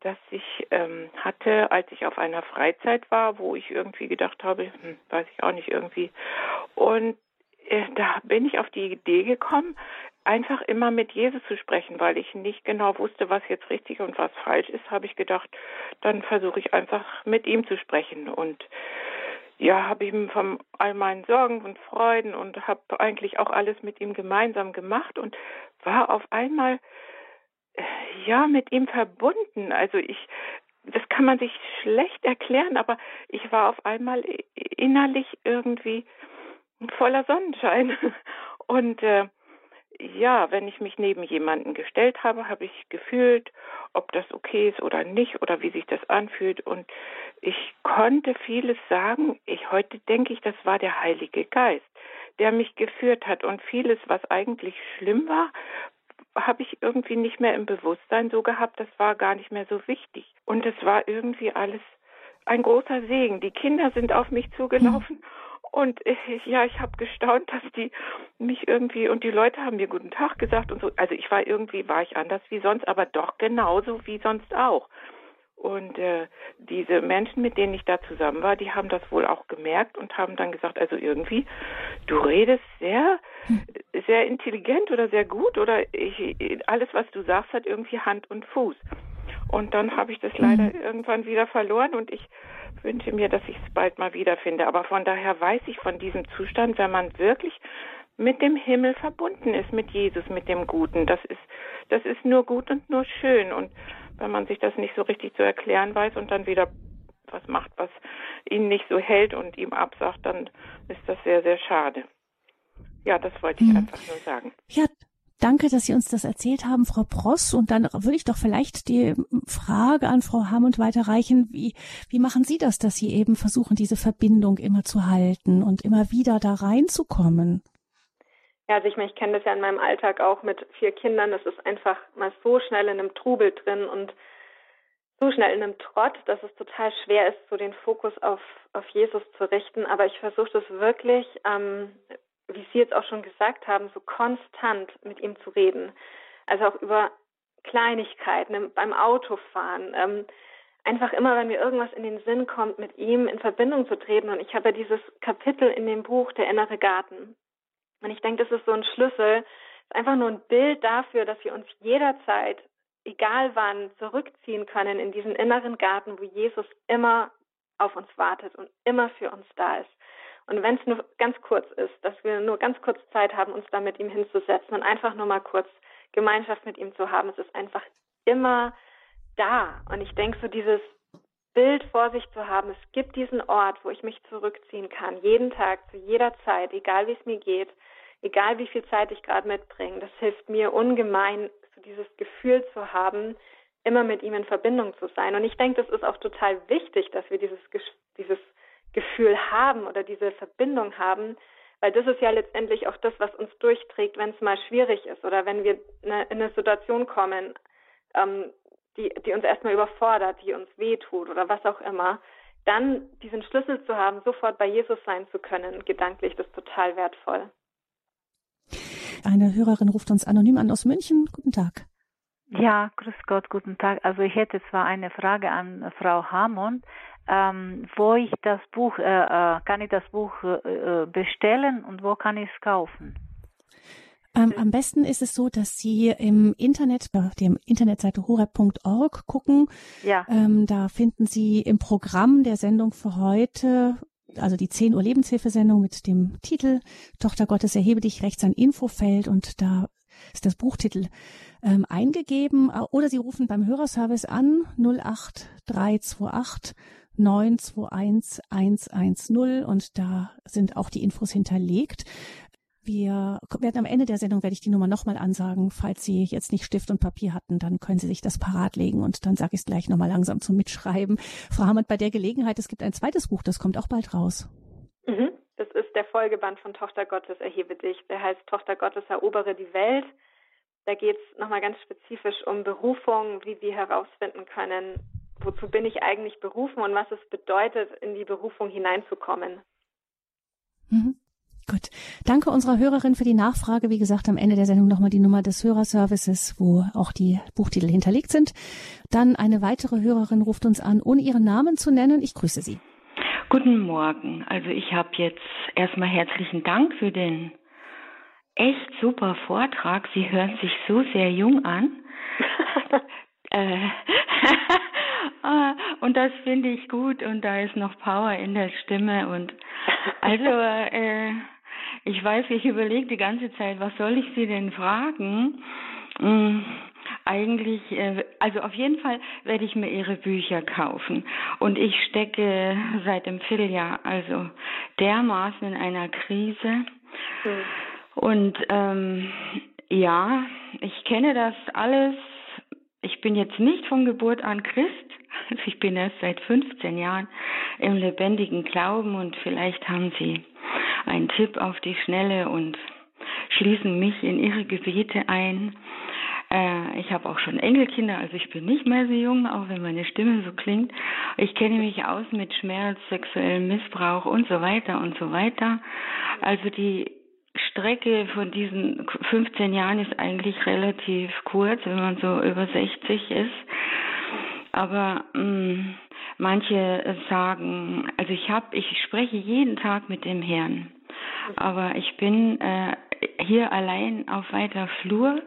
das ich ähm, hatte, als ich auf einer Freizeit war, wo ich irgendwie gedacht habe, hm, weiß ich auch nicht irgendwie. Und äh, da bin ich auf die Idee gekommen, einfach immer mit Jesus zu sprechen, weil ich nicht genau wusste, was jetzt richtig und was falsch ist, habe ich gedacht, dann versuche ich einfach mit ihm zu sprechen und ja, habe ihm von all meinen Sorgen und Freuden und habe eigentlich auch alles mit ihm gemeinsam gemacht und war auf einmal äh, ja mit ihm verbunden. Also ich, das kann man sich schlecht erklären, aber ich war auf einmal innerlich irgendwie voller Sonnenschein und äh, ja, wenn ich mich neben jemanden gestellt habe, habe ich gefühlt, ob das okay ist oder nicht oder wie sich das anfühlt. Und ich konnte vieles sagen. Ich heute denke ich, das war der Heilige Geist, der mich geführt hat. Und vieles, was eigentlich schlimm war, habe ich irgendwie nicht mehr im Bewusstsein so gehabt. Das war gar nicht mehr so wichtig. Und es war irgendwie alles ein großer Segen. Die Kinder sind auf mich zugelaufen. Mhm und ich, ja, ich habe gestaunt, dass die mich irgendwie und die Leute haben mir guten Tag gesagt und so. Also ich war irgendwie war ich anders wie sonst, aber doch genauso wie sonst auch. Und äh, diese Menschen, mit denen ich da zusammen war, die haben das wohl auch gemerkt und haben dann gesagt, also irgendwie, du redest sehr, sehr intelligent oder sehr gut oder ich, alles, was du sagst, hat irgendwie Hand und Fuß. Und dann habe ich das leider mhm. irgendwann wieder verloren und ich wünsche mir, dass ich es bald mal wiederfinde. Aber von daher weiß ich von diesem Zustand, wenn man wirklich mit dem Himmel verbunden ist, mit Jesus, mit dem Guten. Das ist, das ist nur gut und nur schön. Und wenn man sich das nicht so richtig zu erklären weiß und dann wieder was macht, was ihn nicht so hält und ihm absagt, dann ist das sehr, sehr schade. Ja, das wollte ich mhm. einfach nur sagen. Ja, Danke, dass Sie uns das erzählt haben, Frau Pross. Und dann würde ich doch vielleicht die Frage an Frau Hammond weiterreichen. Wie, wie machen Sie das, dass Sie eben versuchen, diese Verbindung immer zu halten und immer wieder da reinzukommen? Ja, also ich, meine, ich kenne das ja in meinem Alltag auch mit vier Kindern. Das ist einfach mal so schnell in einem Trubel drin und so schnell in einem Trott, dass es total schwer ist, so den Fokus auf, auf Jesus zu richten. Aber ich versuche das wirklich ähm, wie Sie jetzt auch schon gesagt haben, so konstant mit ihm zu reden. Also auch über Kleinigkeiten beim Autofahren. Ähm, einfach immer, wenn mir irgendwas in den Sinn kommt, mit ihm in Verbindung zu treten. Und ich habe ja dieses Kapitel in dem Buch Der innere Garten. Und ich denke, das ist so ein Schlüssel, ist einfach nur ein Bild dafür, dass wir uns jederzeit, egal wann, zurückziehen können in diesen inneren Garten, wo Jesus immer auf uns wartet und immer für uns da ist. Und wenn es nur ganz kurz ist, dass wir nur ganz kurz Zeit haben, uns da mit ihm hinzusetzen und einfach nur mal kurz Gemeinschaft mit ihm zu haben, es ist einfach immer da. Und ich denke, so dieses Bild vor sich zu haben, es gibt diesen Ort, wo ich mich zurückziehen kann, jeden Tag, zu jeder Zeit, egal wie es mir geht, egal wie viel Zeit ich gerade mitbringe, das hilft mir ungemein, so dieses Gefühl zu haben, immer mit ihm in Verbindung zu sein. Und ich denke, das ist auch total wichtig, dass wir dieses, dieses Gefühl haben oder diese Verbindung haben, weil das ist ja letztendlich auch das, was uns durchträgt, wenn es mal schwierig ist oder wenn wir in eine Situation kommen, ähm, die, die uns erstmal überfordert, die uns wehtut oder was auch immer, dann diesen Schlüssel zu haben, sofort bei Jesus sein zu können, gedanklich, das ist total wertvoll. Eine Hörerin ruft uns anonym an aus München. Guten Tag. Ja, grüß Gott, guten Tag. Also ich hätte zwar eine Frage an Frau Hammond ähm, wo ich das Buch, äh, äh, kann ich das Buch äh, äh bestellen und wo kann ich es kaufen? Ähm, am besten ist es so, dass Sie im Internet, bei der Internetseite horeb.org gucken. Ja. Ähm, da finden Sie im Programm der Sendung für heute also die 10 Uhr Lebenshilfesendung mit dem Titel Tochter Gottes erhebe dich rechts ein Infofeld und da ist das Buchtitel ähm, eingegeben oder Sie rufen beim Hörerservice an 08328 921 110 und da sind auch die Infos hinterlegt. Wir werden am Ende der Sendung werde ich die Nummer nochmal ansagen. Falls Sie jetzt nicht Stift und Papier hatten, dann können Sie sich das parat legen und dann sage ich es gleich nochmal langsam zum Mitschreiben. Frau Hammond, bei der Gelegenheit, es gibt ein zweites Buch, das kommt auch bald raus. Mhm. Das ist der Folgeband von Tochter Gottes, erhebe dich. Der heißt Tochter Gottes, erobere die Welt. Da geht es nochmal ganz spezifisch um Berufung, wie wir herausfinden können, wozu bin ich eigentlich berufen und was es bedeutet, in die Berufung hineinzukommen. Mhm. Gut. Danke unserer Hörerin für die Nachfrage. Wie gesagt, am Ende der Sendung nochmal die Nummer des Hörerservices, wo auch die Buchtitel hinterlegt sind. Dann eine weitere Hörerin ruft uns an, ohne ihren Namen zu nennen. Ich grüße Sie. Guten Morgen. Also ich habe jetzt erstmal herzlichen Dank für den echt super Vortrag. Sie hören sich so sehr jung an. äh, und das finde ich gut und da ist noch Power in der Stimme und also äh, ich weiß, ich überlege die ganze Zeit, was soll ich Sie denn fragen? Hm, eigentlich, äh, also auf jeden Fall werde ich mir Ihre Bücher kaufen. Und ich stecke seit dem Vierteljahr also dermaßen in einer Krise. Mhm. Und ähm, ja, ich kenne das alles. Ich bin jetzt nicht von Geburt an Christ. Ich bin erst seit 15 Jahren im lebendigen Glauben und vielleicht haben Sie einen Tipp auf die Schnelle und schließen mich in Ihre Gebete ein. Äh, ich habe auch schon Enkelkinder, also ich bin nicht mehr so jung, auch wenn meine Stimme so klingt. Ich kenne mich aus mit Schmerz, sexuellem Missbrauch und so weiter und so weiter. Also die Strecke von diesen 15 Jahren ist eigentlich relativ kurz, wenn man so über 60 ist. Aber mh, mm, manche sagen, also ich habe, ich spreche jeden Tag mit dem Herrn, aber ich bin äh, hier allein auf weiter Flur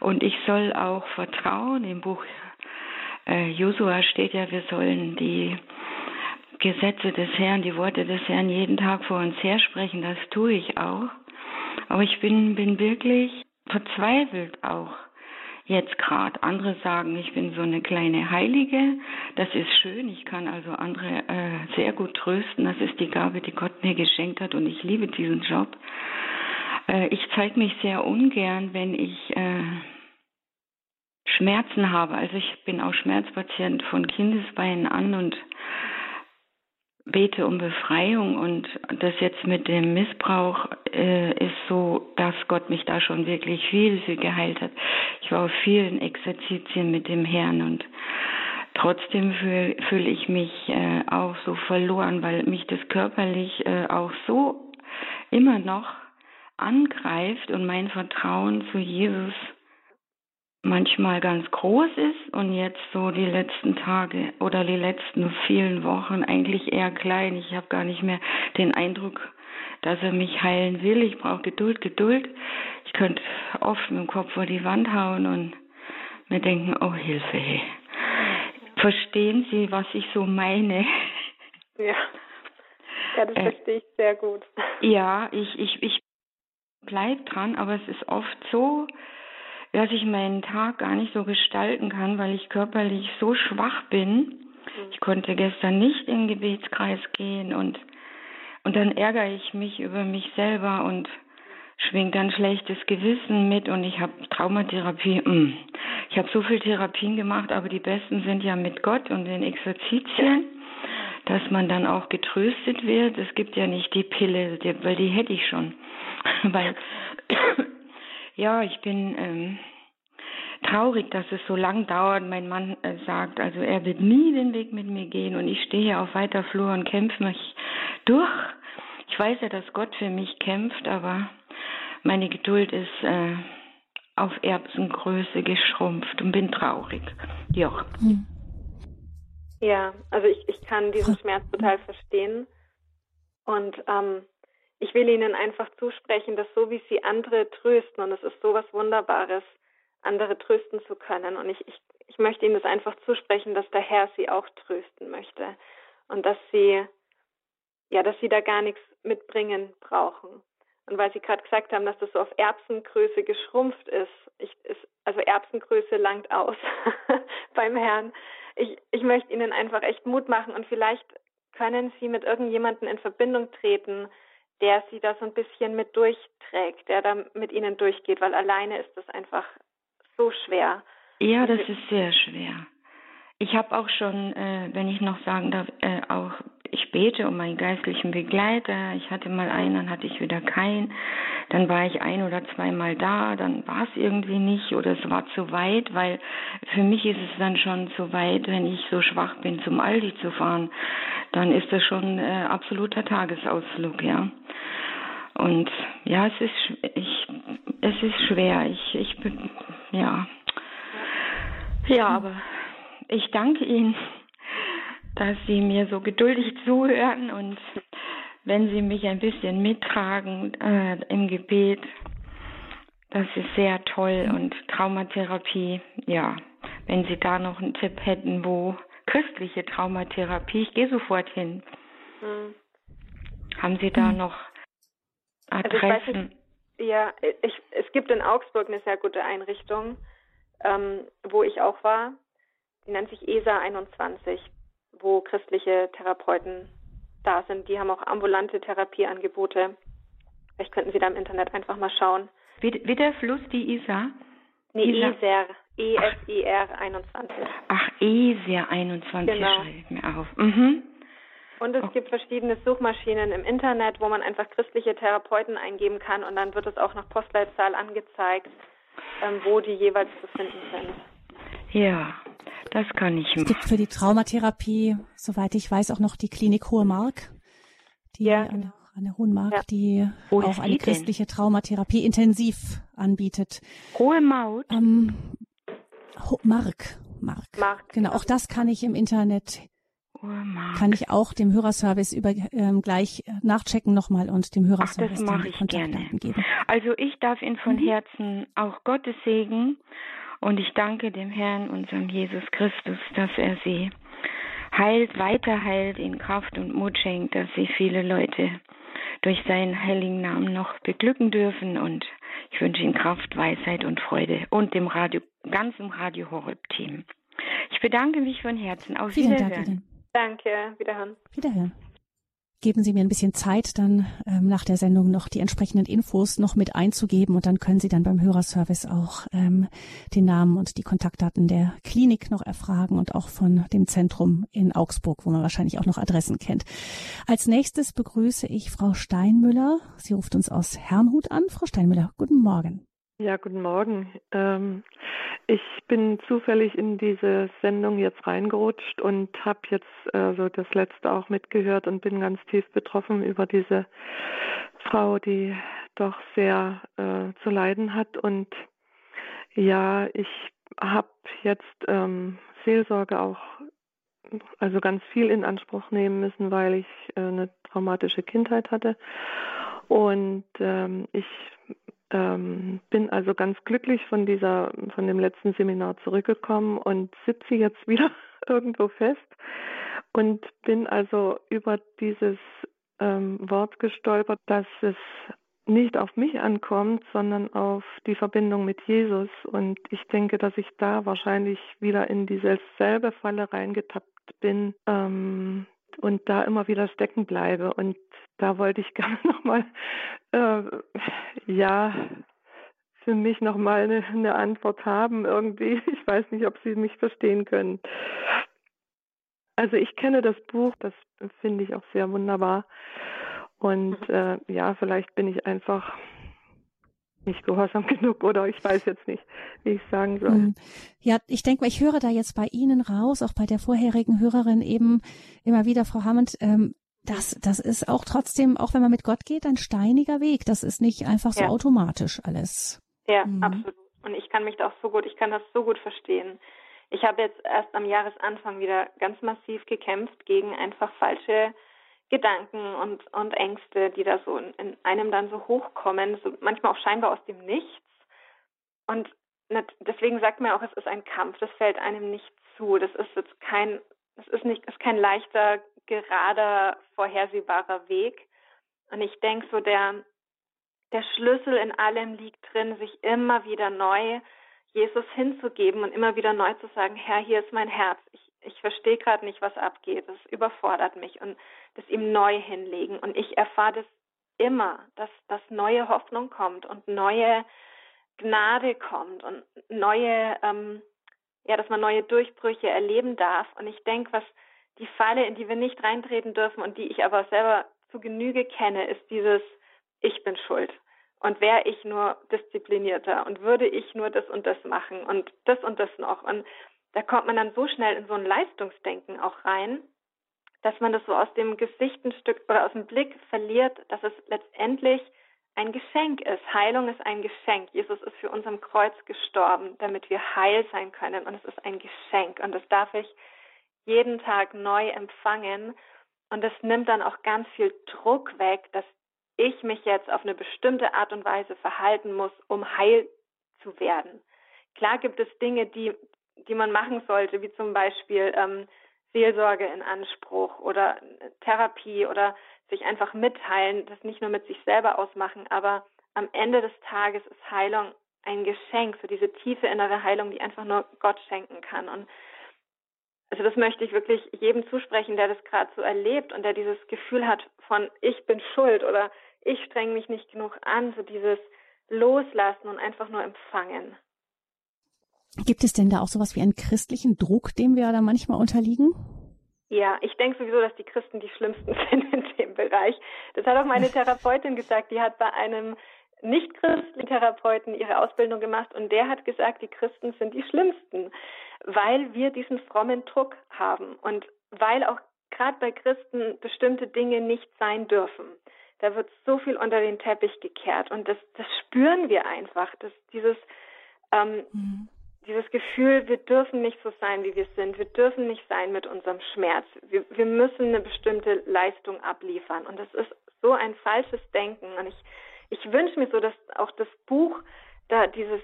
und ich soll auch vertrauen. Im Buch äh, Josua steht ja, wir sollen die Gesetze des Herrn, die Worte des Herrn jeden Tag vor uns her sprechen. Das tue ich auch. Aber ich bin, bin wirklich verzweifelt auch jetzt gerade. Andere sagen, ich bin so eine kleine Heilige. Das ist schön. Ich kann also andere äh, sehr gut trösten. Das ist die Gabe, die Gott mir geschenkt hat und ich liebe diesen Job. Äh, ich zeige mich sehr ungern, wenn ich äh, Schmerzen habe. Also ich bin auch Schmerzpatient von Kindesbeinen an und bete um Befreiung und das jetzt mit dem Missbrauch äh, ist so, dass Gott mich da schon wirklich viel, viel geheilt hat. Ich war auf vielen Exerzitien mit dem Herrn und trotzdem fühle fühl ich mich äh, auch so verloren, weil mich das körperlich äh, auch so immer noch angreift und mein Vertrauen zu Jesus manchmal ganz groß ist und jetzt so die letzten Tage oder die letzten vielen Wochen eigentlich eher klein. Ich habe gar nicht mehr den Eindruck, dass er mich heilen will. Ich brauche Geduld, Geduld. Ich könnte oft mit dem Kopf vor die Wand hauen und mir denken, oh Hilfe, hey. Verstehen Sie, was ich so meine? Ja. Ja, das äh, verstehe ich sehr gut. Ja, ich, ich, ich bleib dran, aber es ist oft so, dass ich meinen Tag gar nicht so gestalten kann, weil ich körperlich so schwach bin. Ich konnte gestern nicht in den Gebetskreis gehen und und dann ärgere ich mich über mich selber und schwingt dann schlechtes Gewissen mit und ich habe Traumatherapie. Mm. Ich habe so viel Therapien gemacht, aber die besten sind ja mit Gott und den Exerzitien, dass man dann auch getröstet wird. Es gibt ja nicht die Pille, weil die hätte ich schon. weil ja, ich bin ähm, traurig, dass es so lang dauert. Mein Mann äh, sagt, also er wird nie den Weg mit mir gehen und ich stehe auf weiter Flur und kämpfe mich durch. Ich weiß ja, dass Gott für mich kämpft, aber meine Geduld ist äh, auf Erbsengröße geschrumpft und bin traurig. Ja. Ja, also ich, ich kann diesen Schmerz total verstehen. Und ähm, ich will Ihnen einfach zusprechen, dass so wie Sie andere trösten, und es ist so was Wunderbares, andere trösten zu können. Und ich, ich, ich möchte Ihnen das einfach zusprechen, dass der Herr Sie auch trösten möchte. Und dass Sie, ja, dass Sie da gar nichts mitbringen brauchen. Und weil Sie gerade gesagt haben, dass das so auf Erbsengröße geschrumpft ist, ich, ist also Erbsengröße langt aus beim Herrn. Ich, ich möchte Ihnen einfach echt Mut machen und vielleicht können Sie mit irgendjemandem in Verbindung treten, der sie da so ein bisschen mit durchträgt, der da mit ihnen durchgeht, weil alleine ist das einfach so schwer. Ja, das ist sehr schwer. Ich habe auch schon, äh, wenn ich noch sagen darf, äh, auch ich bete um meinen geistlichen Begleiter. Ich hatte mal einen, dann hatte ich wieder keinen. Dann war ich ein oder zweimal da, dann war es irgendwie nicht oder es war zu weit, weil für mich ist es dann schon zu weit, wenn ich so schwach bin, zum Aldi zu fahren. Dann ist das schon äh, absoluter Tagesausflug, ja. Und ja, es ist ich es ist schwer. Ich ich bin ja ja, aber ich danke Ihnen, dass Sie mir so geduldig zuhören und wenn Sie mich ein bisschen mittragen äh, im Gebet. Das ist sehr toll und Traumatherapie, ja. Wenn Sie da noch einen Tipp hätten, wo christliche Traumatherapie, ich gehe sofort hin. Hm. Haben Sie da hm. noch Adressen? Also ja, ich, es gibt in Augsburg eine sehr gute Einrichtung, ähm, wo ich auch war die nennt sich ESA 21, wo christliche Therapeuten da sind. Die haben auch ambulante Therapieangebote. Vielleicht könnten Sie da im Internet einfach mal schauen. Wie, wie der Fluss, die Isar? Nee, Isar. E-S-I-R 21. Ach, ESER 21 genau. schreibe ich mir auf. Mhm. Und es okay. gibt verschiedene Suchmaschinen im Internet, wo man einfach christliche Therapeuten eingeben kann und dann wird es auch nach Postleitzahl angezeigt, ähm, wo die jeweils zu finden sind. Ja, das kann ich machen. Es gibt für die Traumatherapie, soweit ich weiß, auch noch die Klinik Hohe Mark, die ja. an, an der Hohen Mark, ja. die Wo auch eine christliche denn? Traumatherapie intensiv anbietet. Hohe Maut? Ähm, Ho Mark. Mark. Mark. Genau, auch das kann ich im Internet kann ich auch dem Hörerservice über ähm, gleich nachchecken nochmal und dem Hörerservice Ach, mache ich gerne. geben. Also ich darf Ihnen von mhm. Herzen auch Gottes Segen und ich danke dem Herrn, unserem Jesus Christus, dass er sie heilt, weiter heilt, in Kraft und Mut schenkt, dass sie viele Leute durch seinen heiligen Namen noch beglücken dürfen. Und ich wünsche ihnen Kraft, Weisheit und Freude und dem Radio, ganzen Radio Horeb Team. Ich bedanke mich von Herzen. Auf Vielen Wiederhören. Dank, Danke, Wiederhören. Wiederhören geben Sie mir ein bisschen Zeit, dann ähm, nach der Sendung noch die entsprechenden Infos noch mit einzugeben und dann können Sie dann beim Hörerservice auch ähm, den Namen und die Kontaktdaten der Klinik noch erfragen und auch von dem Zentrum in Augsburg, wo man wahrscheinlich auch noch Adressen kennt. Als nächstes begrüße ich Frau Steinmüller. Sie ruft uns aus Herrnhut an. Frau Steinmüller, guten Morgen. Ja, guten Morgen. Ähm, ich bin zufällig in diese Sendung jetzt reingerutscht und habe jetzt äh, so das letzte auch mitgehört und bin ganz tief betroffen über diese Frau, die doch sehr äh, zu leiden hat. Und ja, ich habe jetzt ähm, Seelsorge auch also ganz viel in Anspruch nehmen müssen, weil ich äh, eine traumatische Kindheit hatte. Und ähm, ich ähm, bin also ganz glücklich von dieser, von dem letzten Seminar zurückgekommen und sitze jetzt wieder irgendwo fest und bin also über dieses ähm, Wort gestolpert, dass es nicht auf mich ankommt, sondern auf die Verbindung mit Jesus. Und ich denke, dass ich da wahrscheinlich wieder in diese selbe Falle reingetappt bin ähm, und da immer wieder stecken bleibe. Und da wollte ich gerne nochmal, äh, ja, für mich nochmal eine, eine Antwort haben irgendwie. Ich weiß nicht, ob Sie mich verstehen können. Also ich kenne das Buch, das finde ich auch sehr wunderbar. Und mhm. äh, ja, vielleicht bin ich einfach nicht gehorsam genug oder ich weiß jetzt nicht, wie ich sagen soll. Mhm. Ja, ich denke mal, ich höre da jetzt bei Ihnen raus, auch bei der vorherigen Hörerin eben immer wieder, Frau Hammond, ähm, das, das ist auch trotzdem, auch wenn man mit Gott geht, ein steiniger Weg. Das ist nicht einfach so ja. automatisch alles. Ja, mhm. absolut. Und ich kann mich da auch so gut, ich kann das so gut verstehen. Ich habe jetzt erst am Jahresanfang wieder ganz massiv gekämpft gegen einfach falsche Gedanken und, und Ängste, die da so in, in einem dann so hochkommen, so manchmal auch scheinbar aus dem Nichts. Und deswegen sagt man auch, es ist ein Kampf, das fällt einem nicht zu. Das ist jetzt kein, das ist nicht, ist kein leichter, gerader, vorhersehbarer Weg. Und ich denke so, der, der Schlüssel in allem liegt drin, sich immer wieder neu Jesus hinzugeben und immer wieder neu zu sagen, Herr, hier ist mein Herz. Ich, ich verstehe gerade nicht, was abgeht. Das überfordert mich und das ihm neu hinlegen. Und ich erfahre das immer, dass, dass neue Hoffnung kommt und neue Gnade kommt und neue, ähm, ja, dass man neue Durchbrüche erleben darf. Und ich denke, was die Falle, in die wir nicht reintreten dürfen und die ich aber selber zu Genüge kenne, ist dieses Ich bin schuld. Und wäre ich nur disziplinierter und würde ich nur das und das machen und das und das noch. Und da kommt man dann so schnell in so ein Leistungsdenken auch rein, dass man das so aus dem Gesicht ein Stück oder aus dem Blick verliert, dass es letztendlich ein Geschenk ist. Heilung ist ein Geschenk. Jesus ist für uns am Kreuz gestorben, damit wir heil sein können. Und es ist ein Geschenk. Und das darf ich jeden Tag neu empfangen. Und das nimmt dann auch ganz viel Druck weg, dass ich mich jetzt auf eine bestimmte Art und Weise verhalten muss, um heil zu werden. Klar gibt es Dinge, die, die man machen sollte, wie zum Beispiel ähm, Seelsorge in Anspruch oder Therapie oder sich einfach mitteilen, das nicht nur mit sich selber ausmachen, aber am Ende des Tages ist Heilung ein Geschenk, so diese tiefe innere Heilung, die einfach nur Gott schenken kann. Und also das möchte ich wirklich jedem zusprechen, der das gerade so erlebt und der dieses Gefühl hat von ich bin schuld oder ich strenge mich nicht genug an, so dieses Loslassen und einfach nur empfangen. Gibt es denn da auch sowas wie einen christlichen Druck, dem wir da manchmal unterliegen? Ja, ich denke sowieso, dass die Christen die schlimmsten sind in dem Bereich. Das hat auch meine Therapeutin gesagt. Die hat bei einem nicht-christlichen Therapeuten ihre Ausbildung gemacht und der hat gesagt, die Christen sind die schlimmsten, weil wir diesen frommen Druck haben und weil auch gerade bei Christen bestimmte Dinge nicht sein dürfen. Da wird so viel unter den Teppich gekehrt und das, das spüren wir einfach, dass dieses ähm, mhm. Dieses Gefühl, wir dürfen nicht so sein, wie wir sind, wir dürfen nicht sein mit unserem Schmerz, wir, wir müssen eine bestimmte Leistung abliefern und das ist so ein falsches Denken und ich ich wünsche mir so, dass auch das Buch da dieses,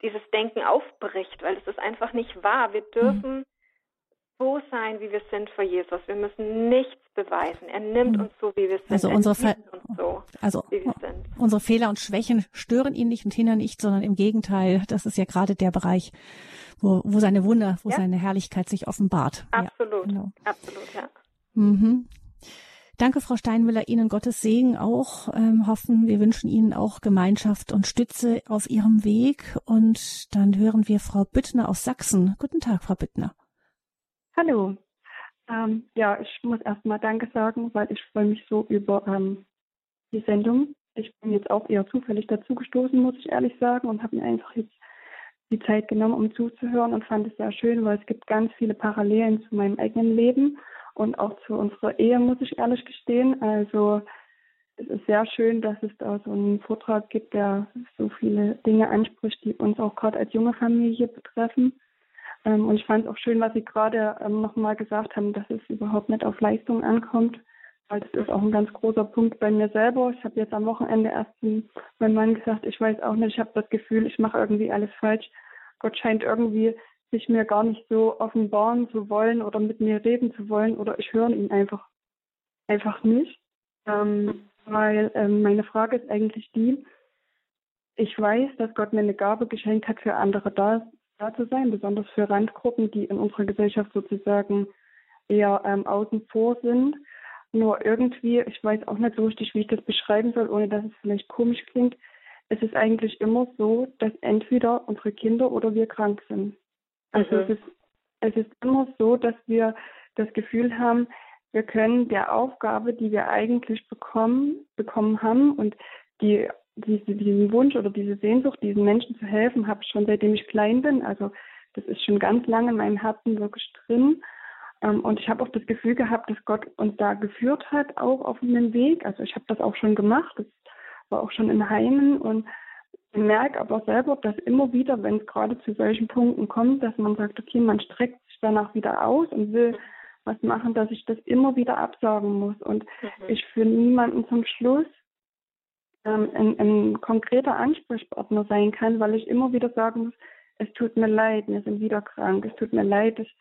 dieses Denken aufbricht, weil es ist einfach nicht wahr. Wir dürfen mhm. So sein, wie wir sind vor Jesus. Wir müssen nichts beweisen. Er nimmt mhm. uns so, wie wir sind. Also, unsere, Fe so, also unsere Fehler und Schwächen stören ihn nicht und hindern nicht, sondern im Gegenteil. Das ist ja gerade der Bereich, wo, wo seine Wunder, wo ja. seine Herrlichkeit sich offenbart. Absolut, ja, genau. absolut, ja. Mhm. Danke, Frau Steinmüller, Ihnen Gottes Segen auch. Ähm, hoffen, wir wünschen Ihnen auch Gemeinschaft und Stütze auf Ihrem Weg. Und dann hören wir Frau Büttner aus Sachsen. Guten Tag, Frau Büttner. Hallo. Ähm, ja, ich muss erstmal Danke sagen, weil ich freue mich so über ähm, die Sendung. Ich bin jetzt auch eher zufällig dazugestoßen, muss ich ehrlich sagen, und habe mir einfach jetzt die Zeit genommen, um zuzuhören und fand es sehr schön, weil es gibt ganz viele Parallelen zu meinem eigenen Leben und auch zu unserer Ehe, muss ich ehrlich gestehen. Also es ist sehr schön, dass es da so einen Vortrag gibt, der so viele Dinge anspricht, die uns auch gerade als junge Familie betreffen. Ähm, und ich fand es auch schön, was Sie gerade ähm, nochmal gesagt haben, dass es überhaupt nicht auf Leistung ankommt, weil das ist auch ein ganz großer Punkt bei mir selber. Ich habe jetzt am Wochenende erst meinem Mann gesagt, ich weiß auch nicht, ich habe das Gefühl, ich mache irgendwie alles falsch. Gott scheint irgendwie sich mir gar nicht so offenbaren zu wollen oder mit mir reden zu wollen oder ich höre ihn einfach einfach nicht. Ähm, weil ähm, meine Frage ist eigentlich die, ich weiß, dass Gott mir eine Gabe geschenkt hat, für andere da, da zu sein, besonders für Randgruppen, die in unserer Gesellschaft sozusagen eher ähm, außen vor sind. Nur irgendwie, ich weiß auch nicht so richtig, wie ich das beschreiben soll, ohne dass es vielleicht komisch klingt. Es ist eigentlich immer so, dass entweder unsere Kinder oder wir krank sind. Also mhm. es, ist, es ist immer so, dass wir das Gefühl haben, wir können der Aufgabe, die wir eigentlich bekommen, bekommen haben und die, diese, diesen Wunsch oder diese Sehnsucht, diesen Menschen zu helfen, habe ich schon seitdem ich klein bin. Also das ist schon ganz lange in meinem Herzen wirklich drin. Ähm, und ich habe auch das Gefühl gehabt, dass Gott uns da geführt hat, auch auf einem Weg. Also ich habe das auch schon gemacht. Das war auch schon in Heimen und ich merke aber selber, dass immer wieder, wenn es gerade zu solchen Punkten kommt, dass man sagt, okay, man streckt sich danach wieder aus und will was machen, dass ich das immer wieder absagen muss und mhm. ich für niemanden zum Schluss ähm, ein, ein konkreter Ansprechpartner sein kann, weil ich immer wieder sagen muss, es tut mir leid, wir sind wieder krank, es tut mir leid, ich,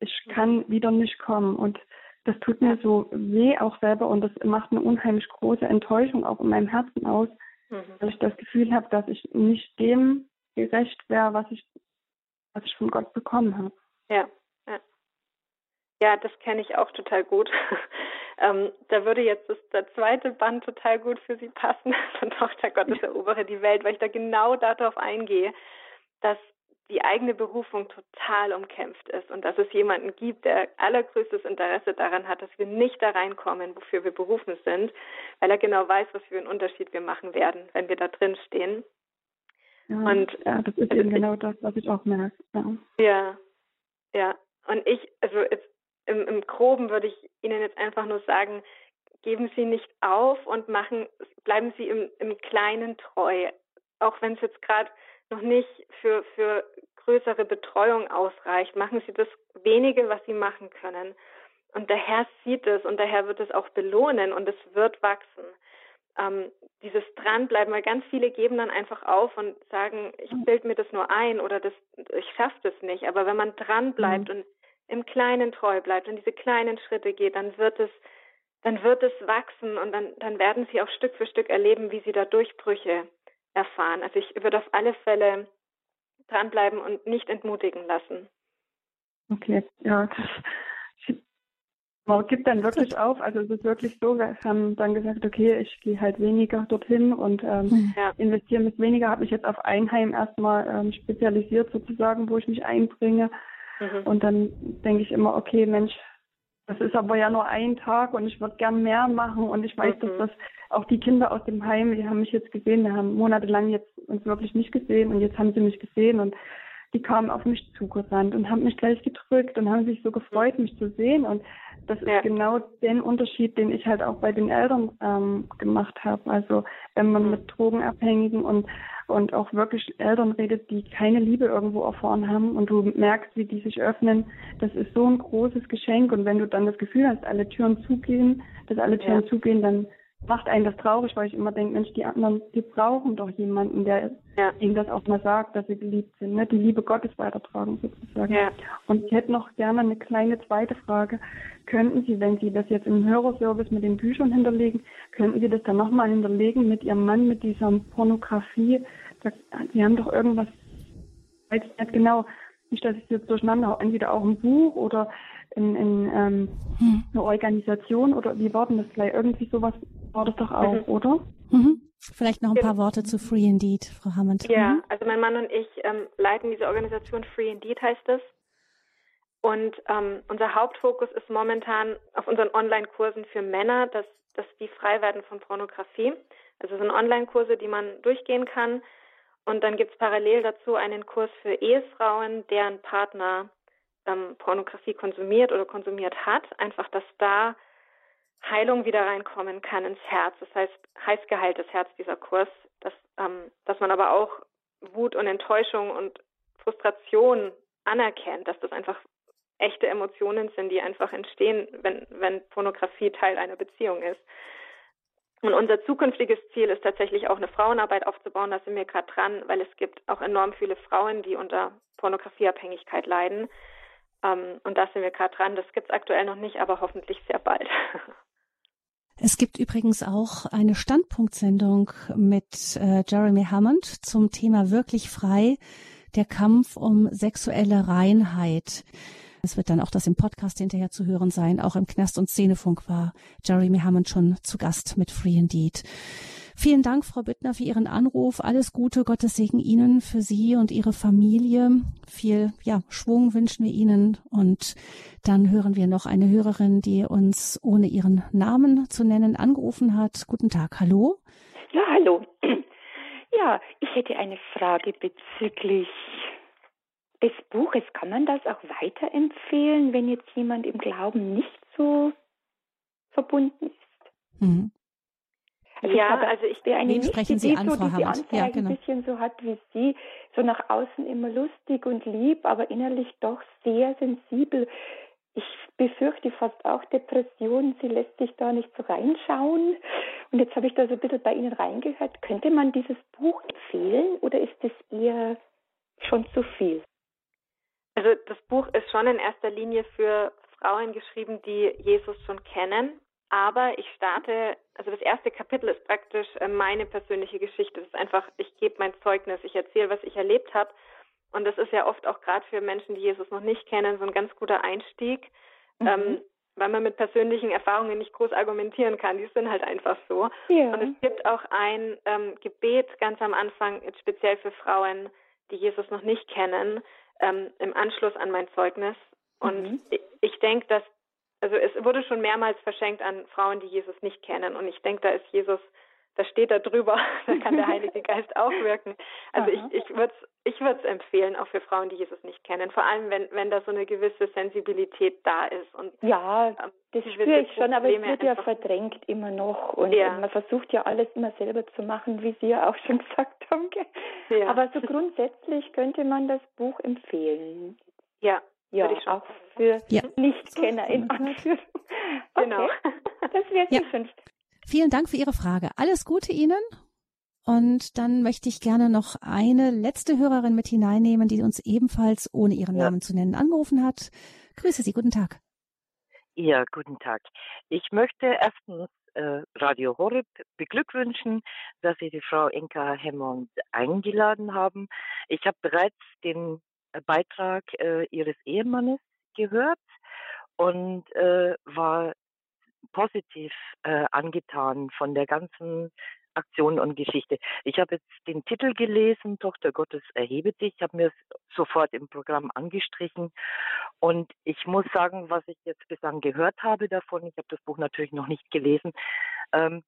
ich kann wieder nicht kommen und das tut mir so weh auch selber und das macht eine unheimlich große Enttäuschung auch in meinem Herzen aus, mhm. weil ich das Gefühl habe, dass ich nicht dem gerecht wäre, was ich, was ich von Gott bekommen habe. Ja, ja. Ja, das kenne ich auch total gut. Ähm, da würde jetzt das, der zweite Band total gut für Sie passen, von Tochter Gottes erobere die Welt, weil ich da genau darauf eingehe, dass die eigene Berufung total umkämpft ist und dass es jemanden gibt, der allergrößtes Interesse daran hat, dass wir nicht da reinkommen, wofür wir berufen sind, weil er genau weiß, was für einen Unterschied wir machen werden, wenn wir da drin stehen. Ja, und ja, das ist eben genau das, was ich auch merke. Ja, ja. ja. Und ich, also jetzt im, im Groben würde ich Ihnen jetzt einfach nur sagen, geben Sie nicht auf und machen, bleiben Sie im, im Kleinen treu. Auch wenn es jetzt gerade noch nicht für, für größere Betreuung ausreicht, machen Sie das wenige, was Sie machen können. Und der Herr sieht es und der Herr wird es auch belohnen und es wird wachsen. Ähm, dieses Dranbleiben, weil ganz viele geben dann einfach auf und sagen, ich bild mir das nur ein oder das, ich schaffe das nicht. Aber wenn man dranbleibt mhm. und im Kleinen treu bleibt und diese kleinen Schritte geht, dann wird es, dann wird es wachsen und dann, dann werden sie auch Stück für Stück erleben, wie sie da Durchbrüche erfahren. Also ich würde auf alle Fälle dranbleiben und nicht entmutigen lassen. Okay, ja, man gibt dann wirklich auf. Also es ist wirklich so, wir haben dann gesagt, okay, ich gehe halt weniger dorthin und ähm, hm. ja. investiere mit weniger. Habe mich jetzt auf Einheim erstmal ähm, spezialisiert sozusagen, wo ich mich einbringe. Mhm. Und dann denke ich immer, okay, Mensch, das ist aber ja nur ein Tag und ich würde gern mehr machen und ich weiß, mhm. dass das auch die Kinder aus dem Heim, die haben mich jetzt gesehen, wir haben monatelang jetzt uns wirklich nicht gesehen und jetzt haben sie mich gesehen und die kamen auf mich zugerannt und haben mich gleich gedrückt und haben sich so gefreut, mich zu sehen. Und das ja. ist genau den Unterschied, den ich halt auch bei den Eltern ähm, gemacht habe. Also wenn man mit Drogenabhängigen und und auch wirklich Eltern redet, die keine Liebe irgendwo erfahren haben und du merkst, wie die sich öffnen, das ist so ein großes Geschenk. Und wenn du dann das Gefühl hast, alle Türen zugehen, dass alle Türen ja. zugehen, dann macht einen das traurig, weil ich immer denke, Mensch, die anderen, die brauchen doch jemanden, der ja. ihnen das auch mal sagt, dass sie geliebt sind, ne? die Liebe Gottes weitertragen sozusagen. Ja. Und ich hätte noch gerne eine kleine zweite Frage. Könnten Sie, wenn Sie das jetzt im Hörerservice mit den Büchern hinterlegen, könnten Sie das dann nochmal hinterlegen mit Ihrem Mann, mit dieser Pornografie? Sie haben doch irgendwas, ich weiß nicht genau, nicht, dass ich es jetzt durcheinander habe, entweder auch ein Buch oder in, in ähm, hm. eine Organisation oder wie war denn das gleich? Irgendwie sowas war das doch auch, mhm. oder? Mhm. Vielleicht noch ein paar Worte zu Free Indeed, Frau Hammond. Ja, mhm. also mein Mann und ich ähm, leiten diese Organisation Free Indeed heißt es. Und ähm, unser Hauptfokus ist momentan auf unseren Online-Kursen für Männer, dass, dass die frei werden von Pornografie. Also es sind Online-Kurse, die man durchgehen kann. Und dann gibt es parallel dazu einen Kurs für Ehefrauen, deren Partner ähm, Pornografie konsumiert oder konsumiert hat. Einfach, dass da Heilung wieder reinkommen kann ins Herz. Das heißt, heiß geheiltes Herz, dieser Kurs, dass, ähm, dass man aber auch Wut und Enttäuschung und Frustration anerkennt, dass das einfach echte Emotionen sind, die einfach entstehen, wenn, wenn Pornografie Teil einer Beziehung ist. Und unser zukünftiges Ziel ist tatsächlich auch eine Frauenarbeit aufzubauen. Da sind wir gerade dran, weil es gibt auch enorm viele Frauen, die unter Pornografieabhängigkeit leiden. Ähm, und da sind wir gerade dran. Das gibt es aktuell noch nicht, aber hoffentlich sehr bald. Es gibt übrigens auch eine Standpunktsendung mit äh, Jeremy Hammond zum Thema wirklich frei, der Kampf um sexuelle Reinheit. Es wird dann auch das im Podcast hinterher zu hören sein. Auch im Knast und Szenefunk war Jeremy Hammond schon zu Gast mit Free Indeed. Vielen Dank, Frau Bittner, für Ihren Anruf. Alles Gute, Gottes Segen Ihnen, für Sie und Ihre Familie. Viel ja, Schwung wünschen wir Ihnen. Und dann hören wir noch eine Hörerin, die uns, ohne ihren Namen zu nennen, angerufen hat. Guten Tag, hallo. Ja, hallo. Ja, ich hätte eine Frage bezüglich des Buches. Kann man das auch weiterempfehlen, wenn jetzt jemand im Glauben nicht so verbunden ist? Mhm. Also ja, ich also ich bin eine Wen sprechen Sie an, so, Frau die Anzeige ja, genau. ein bisschen so hat wie Sie, so nach außen immer lustig und lieb, aber innerlich doch sehr sensibel. Ich befürchte fast auch Depressionen. Sie lässt sich da nicht so reinschauen. Und jetzt habe ich da so ein bisschen bei Ihnen reingehört. Könnte man dieses Buch empfehlen oder ist es eher schon zu viel? Also das Buch ist schon in erster Linie für Frauen geschrieben, die Jesus schon kennen aber ich starte, also das erste Kapitel ist praktisch äh, meine persönliche Geschichte. Das ist einfach, ich gebe mein Zeugnis, ich erzähle, was ich erlebt habe. Und das ist ja oft auch gerade für Menschen, die Jesus noch nicht kennen, so ein ganz guter Einstieg, mhm. ähm, weil man mit persönlichen Erfahrungen nicht groß argumentieren kann. Die sind halt einfach so. Ja. Und es gibt auch ein ähm, Gebet ganz am Anfang, speziell für Frauen, die Jesus noch nicht kennen, ähm, im Anschluss an mein Zeugnis. Und mhm. ich, ich denke, dass, also es wurde schon mehrmals verschenkt an Frauen, die Jesus nicht kennen. Und ich denke, da ist Jesus das steht da drüber, da kann der Heilige Geist auch wirken. Also Aha. ich, ich würde es ich würde empfehlen, auch für Frauen, die Jesus nicht kennen, vor allem wenn, wenn da so eine gewisse Sensibilität da ist. Und, ja, ähm, das spüre ich schon, aber es wird ja verdrängt immer noch und, ja. man versucht ja alles immer selber zu machen, wie Sie ja auch schon gesagt haben. Ja. Aber so grundsätzlich könnte man das Buch empfehlen. Ja, ja, auch für ja. Nichtkenner in Anführungszeichen. Genau. Okay. Das wäre ja. schon Vielen Dank für Ihre Frage. Alles Gute Ihnen. Und dann möchte ich gerne noch eine letzte Hörerin mit hineinnehmen, die uns ebenfalls, ohne ihren ja. Namen zu nennen, angerufen hat. Grüße Sie, guten Tag. Ja, guten Tag. Ich möchte erstens äh, Radio Horeb beglückwünschen, dass Sie die Frau Inka Hemmond eingeladen haben. Ich habe bereits den Beitrag äh, Ihres Ehemannes gehört und äh, war positiv äh, angetan von der ganzen Aktion und Geschichte. Ich habe jetzt den Titel gelesen, Tochter Gottes erhebe dich, Ich habe mir sofort im Programm angestrichen und ich muss sagen, was ich jetzt bislang gehört habe davon, ich habe das Buch natürlich noch nicht gelesen, ähm,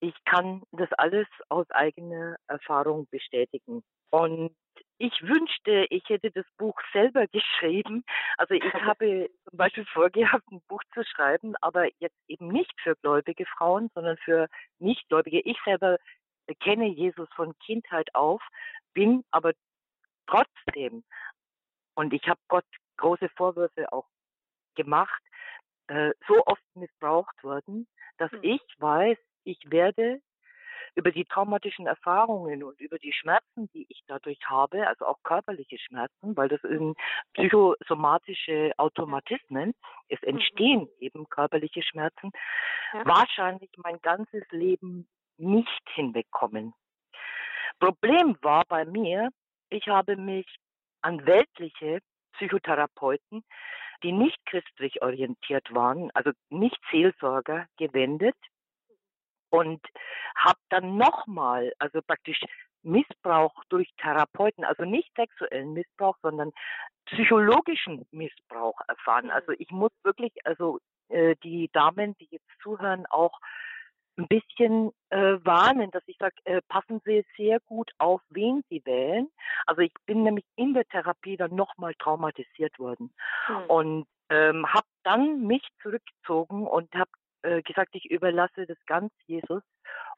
ich kann das alles aus eigener Erfahrung bestätigen. Und ich wünschte, ich hätte das Buch selber geschrieben. Also ich habe zum Beispiel vorgehabt, ein Buch zu schreiben, aber jetzt eben nicht für gläubige Frauen, sondern für Nichtgläubige. Ich selber kenne Jesus von Kindheit auf, bin aber trotzdem, und ich habe Gott große Vorwürfe auch gemacht, äh, so oft missbraucht worden, dass hm. ich weiß, ich werde über die traumatischen Erfahrungen und über die Schmerzen, die ich dadurch habe, also auch körperliche Schmerzen, weil das sind psychosomatische Automatismen, es mhm. entstehen mhm. eben körperliche Schmerzen, ja. wahrscheinlich mein ganzes Leben nicht hinbekommen. Problem war bei mir, ich habe mich an weltliche Psychotherapeuten, die nicht christlich orientiert waren, also nicht Seelsorger, gewendet und habe dann nochmal, also praktisch Missbrauch durch Therapeuten, also nicht sexuellen Missbrauch, sondern psychologischen Missbrauch erfahren. Mhm. Also ich muss wirklich, also äh, die Damen, die jetzt zuhören, auch ein bisschen äh, warnen, dass ich sage, äh, passen Sie sehr gut auf, wen Sie wählen. Also ich bin nämlich in der Therapie dann nochmal traumatisiert worden mhm. und ähm, habe dann mich zurückgezogen und habe äh, gesagt, ich überlasse das ganz Jesus.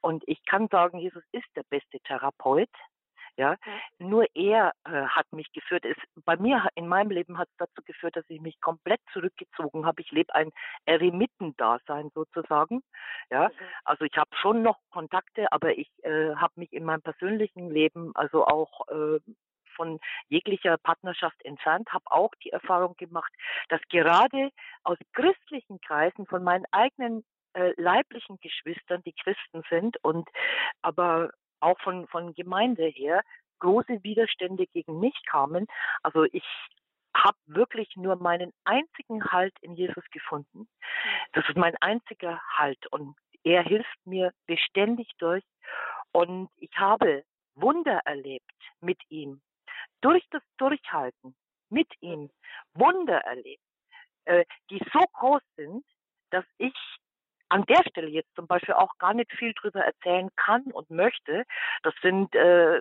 Und ich kann sagen, Jesus ist der beste Therapeut. Ja, nur er äh, hat mich geführt. Es, bei mir in meinem Leben hat es dazu geführt, dass ich mich komplett zurückgezogen habe. Ich lebe ein Eremitendasein sozusagen. Ja, mhm. also ich habe schon noch Kontakte, aber ich äh, habe mich in meinem persönlichen Leben also auch äh, von jeglicher Partnerschaft entfernt, habe auch die Erfahrung gemacht, dass gerade aus christlichen Kreisen von meinen eigenen äh, leiblichen Geschwistern, die Christen sind und aber auch von, von Gemeinde her große Widerstände gegen mich kamen. Also ich habe wirklich nur meinen einzigen Halt in Jesus gefunden. Das ist mein einziger Halt und er hilft mir beständig durch und ich habe Wunder erlebt mit ihm durch das Durchhalten mit ihm Wunder erlebt, äh, die so groß sind, dass ich an der Stelle jetzt zum Beispiel auch gar nicht viel drüber erzählen kann und möchte. Das sind, äh,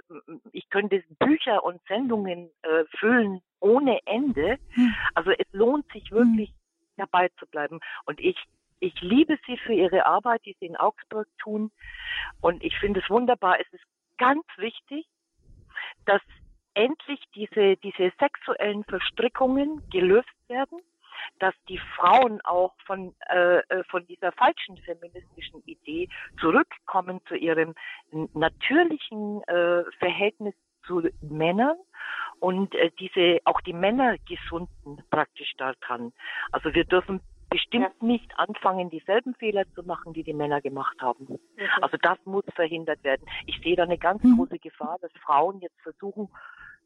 ich könnte Bücher und Sendungen äh, füllen ohne Ende. Hm. Also es lohnt sich wirklich hm. dabei zu bleiben. Und ich, ich liebe sie für ihre Arbeit, die sie in Augsburg tun. Und ich finde es wunderbar. Es ist ganz wichtig, dass endlich diese, diese sexuellen Verstrickungen gelöst werden, dass die Frauen auch von, äh, äh, von dieser falschen feministischen Idee zurückkommen zu ihrem natürlichen äh, Verhältnis zu Männern und äh, diese auch die Männer gesunden praktisch daran. Also wir dürfen bestimmt ja. nicht anfangen, dieselben Fehler zu machen, die die Männer gemacht haben. Mhm. Also das muss verhindert werden. Ich sehe da eine ganz mhm. große Gefahr, dass Frauen jetzt versuchen,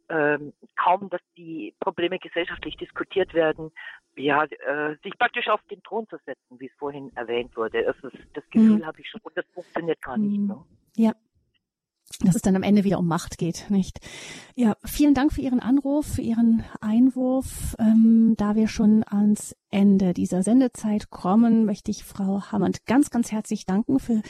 ähm, kaum, dass die Probleme gesellschaftlich diskutiert werden, ja, äh, sich praktisch auf den Thron zu setzen, wie es vorhin erwähnt wurde. Das, ist, das Gefühl mhm. habe ich schon und das funktioniert gar nicht. Mhm. Ne? Ja, dass es dann am Ende wieder um Macht geht, nicht? Ja, vielen Dank für Ihren Anruf, für Ihren Einwurf. Ähm, da wir schon ans Ende dieser Sendezeit kommen, möchte ich Frau Hammond ganz, ganz herzlich danken für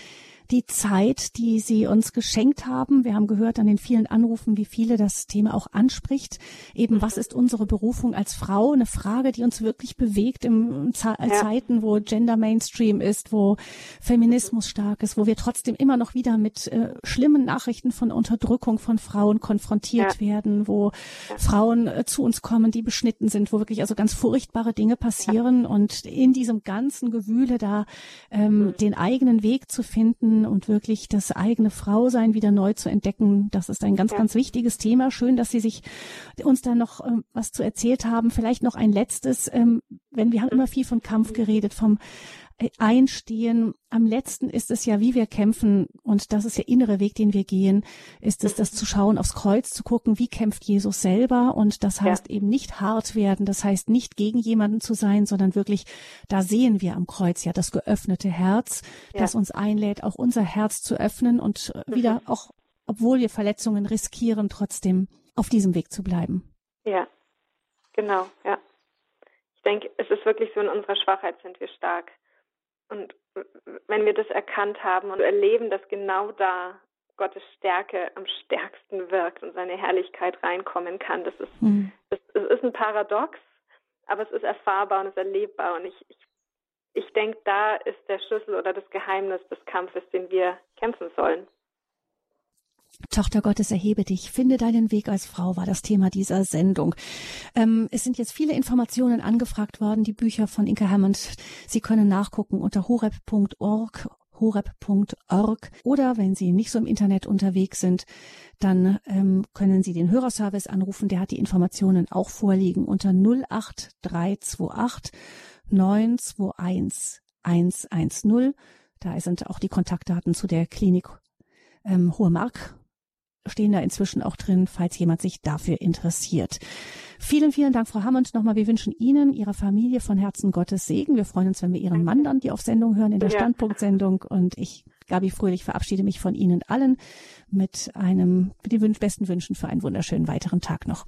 die Zeit, die Sie uns geschenkt haben. Wir haben gehört an den vielen Anrufen, wie viele das Thema auch anspricht. Eben, was ist unsere Berufung als Frau? Eine Frage, die uns wirklich bewegt in Ze ja. Zeiten, wo Gender Mainstream ist, wo Feminismus stark ist, wo wir trotzdem immer noch wieder mit äh, schlimmen Nachrichten von Unterdrückung von Frauen konfrontiert ja. werden, wo ja. Frauen äh, zu uns kommen, die beschnitten sind, wo wirklich also ganz furchtbare Dinge passieren und in diesem ganzen Gewühle da ähm, mhm. den eigenen Weg zu finden, und wirklich das eigene Frausein wieder neu zu entdecken. Das ist ein ganz, ja. ganz wichtiges Thema. Schön, dass Sie sich uns da noch ähm, was zu erzählt haben. Vielleicht noch ein letztes, ähm, wenn wir haben immer viel von Kampf geredet, vom einstehen. Am letzten ist es ja, wie wir kämpfen, und das ist der innere Weg, den wir gehen, ist es, das zu schauen, aufs Kreuz zu gucken, wie kämpft Jesus selber. Und das heißt ja. eben nicht hart werden, das heißt nicht gegen jemanden zu sein, sondern wirklich, da sehen wir am Kreuz ja das geöffnete Herz, ja. das uns einlädt, auch unser Herz zu öffnen und mhm. wieder auch, obwohl wir Verletzungen riskieren, trotzdem auf diesem Weg zu bleiben. Ja, genau, ja. Ich denke, es ist wirklich so, in unserer Schwachheit sind wir stark. Und wenn wir das erkannt haben und erleben, dass genau da Gottes Stärke am stärksten wirkt und seine Herrlichkeit reinkommen kann, das ist, mhm. das, das, ist ein Paradox, aber es ist erfahrbar und es ist erlebbar. Und ich, ich, ich denke, da ist der Schlüssel oder das Geheimnis des Kampfes, den wir kämpfen sollen. Tochter Gottes, erhebe dich, finde deinen Weg als Frau, war das Thema dieser Sendung. Ähm, es sind jetzt viele Informationen angefragt worden, die Bücher von Inke Hammond. Sie können nachgucken unter horeb.org horeb.org oder wenn Sie nicht so im Internet unterwegs sind, dann ähm, können Sie den Hörerservice anrufen. Der hat die Informationen auch vorliegen unter 08328 921 110. Da sind auch die Kontaktdaten zu der Klinik ähm, Hohe Mark stehen da inzwischen auch drin, falls jemand sich dafür interessiert. Vielen, vielen Dank, Frau Hammond. Nochmal, wir wünschen Ihnen, Ihrer Familie von Herzen Gottes Segen. Wir freuen uns, wenn wir Ihren Mann dann die auf Sendung hören in der ja. Standpunktsendung. Und ich, Gabi Fröhlich, verabschiede mich von Ihnen allen mit einem, mit den besten Wünschen für einen wunderschönen weiteren Tag noch.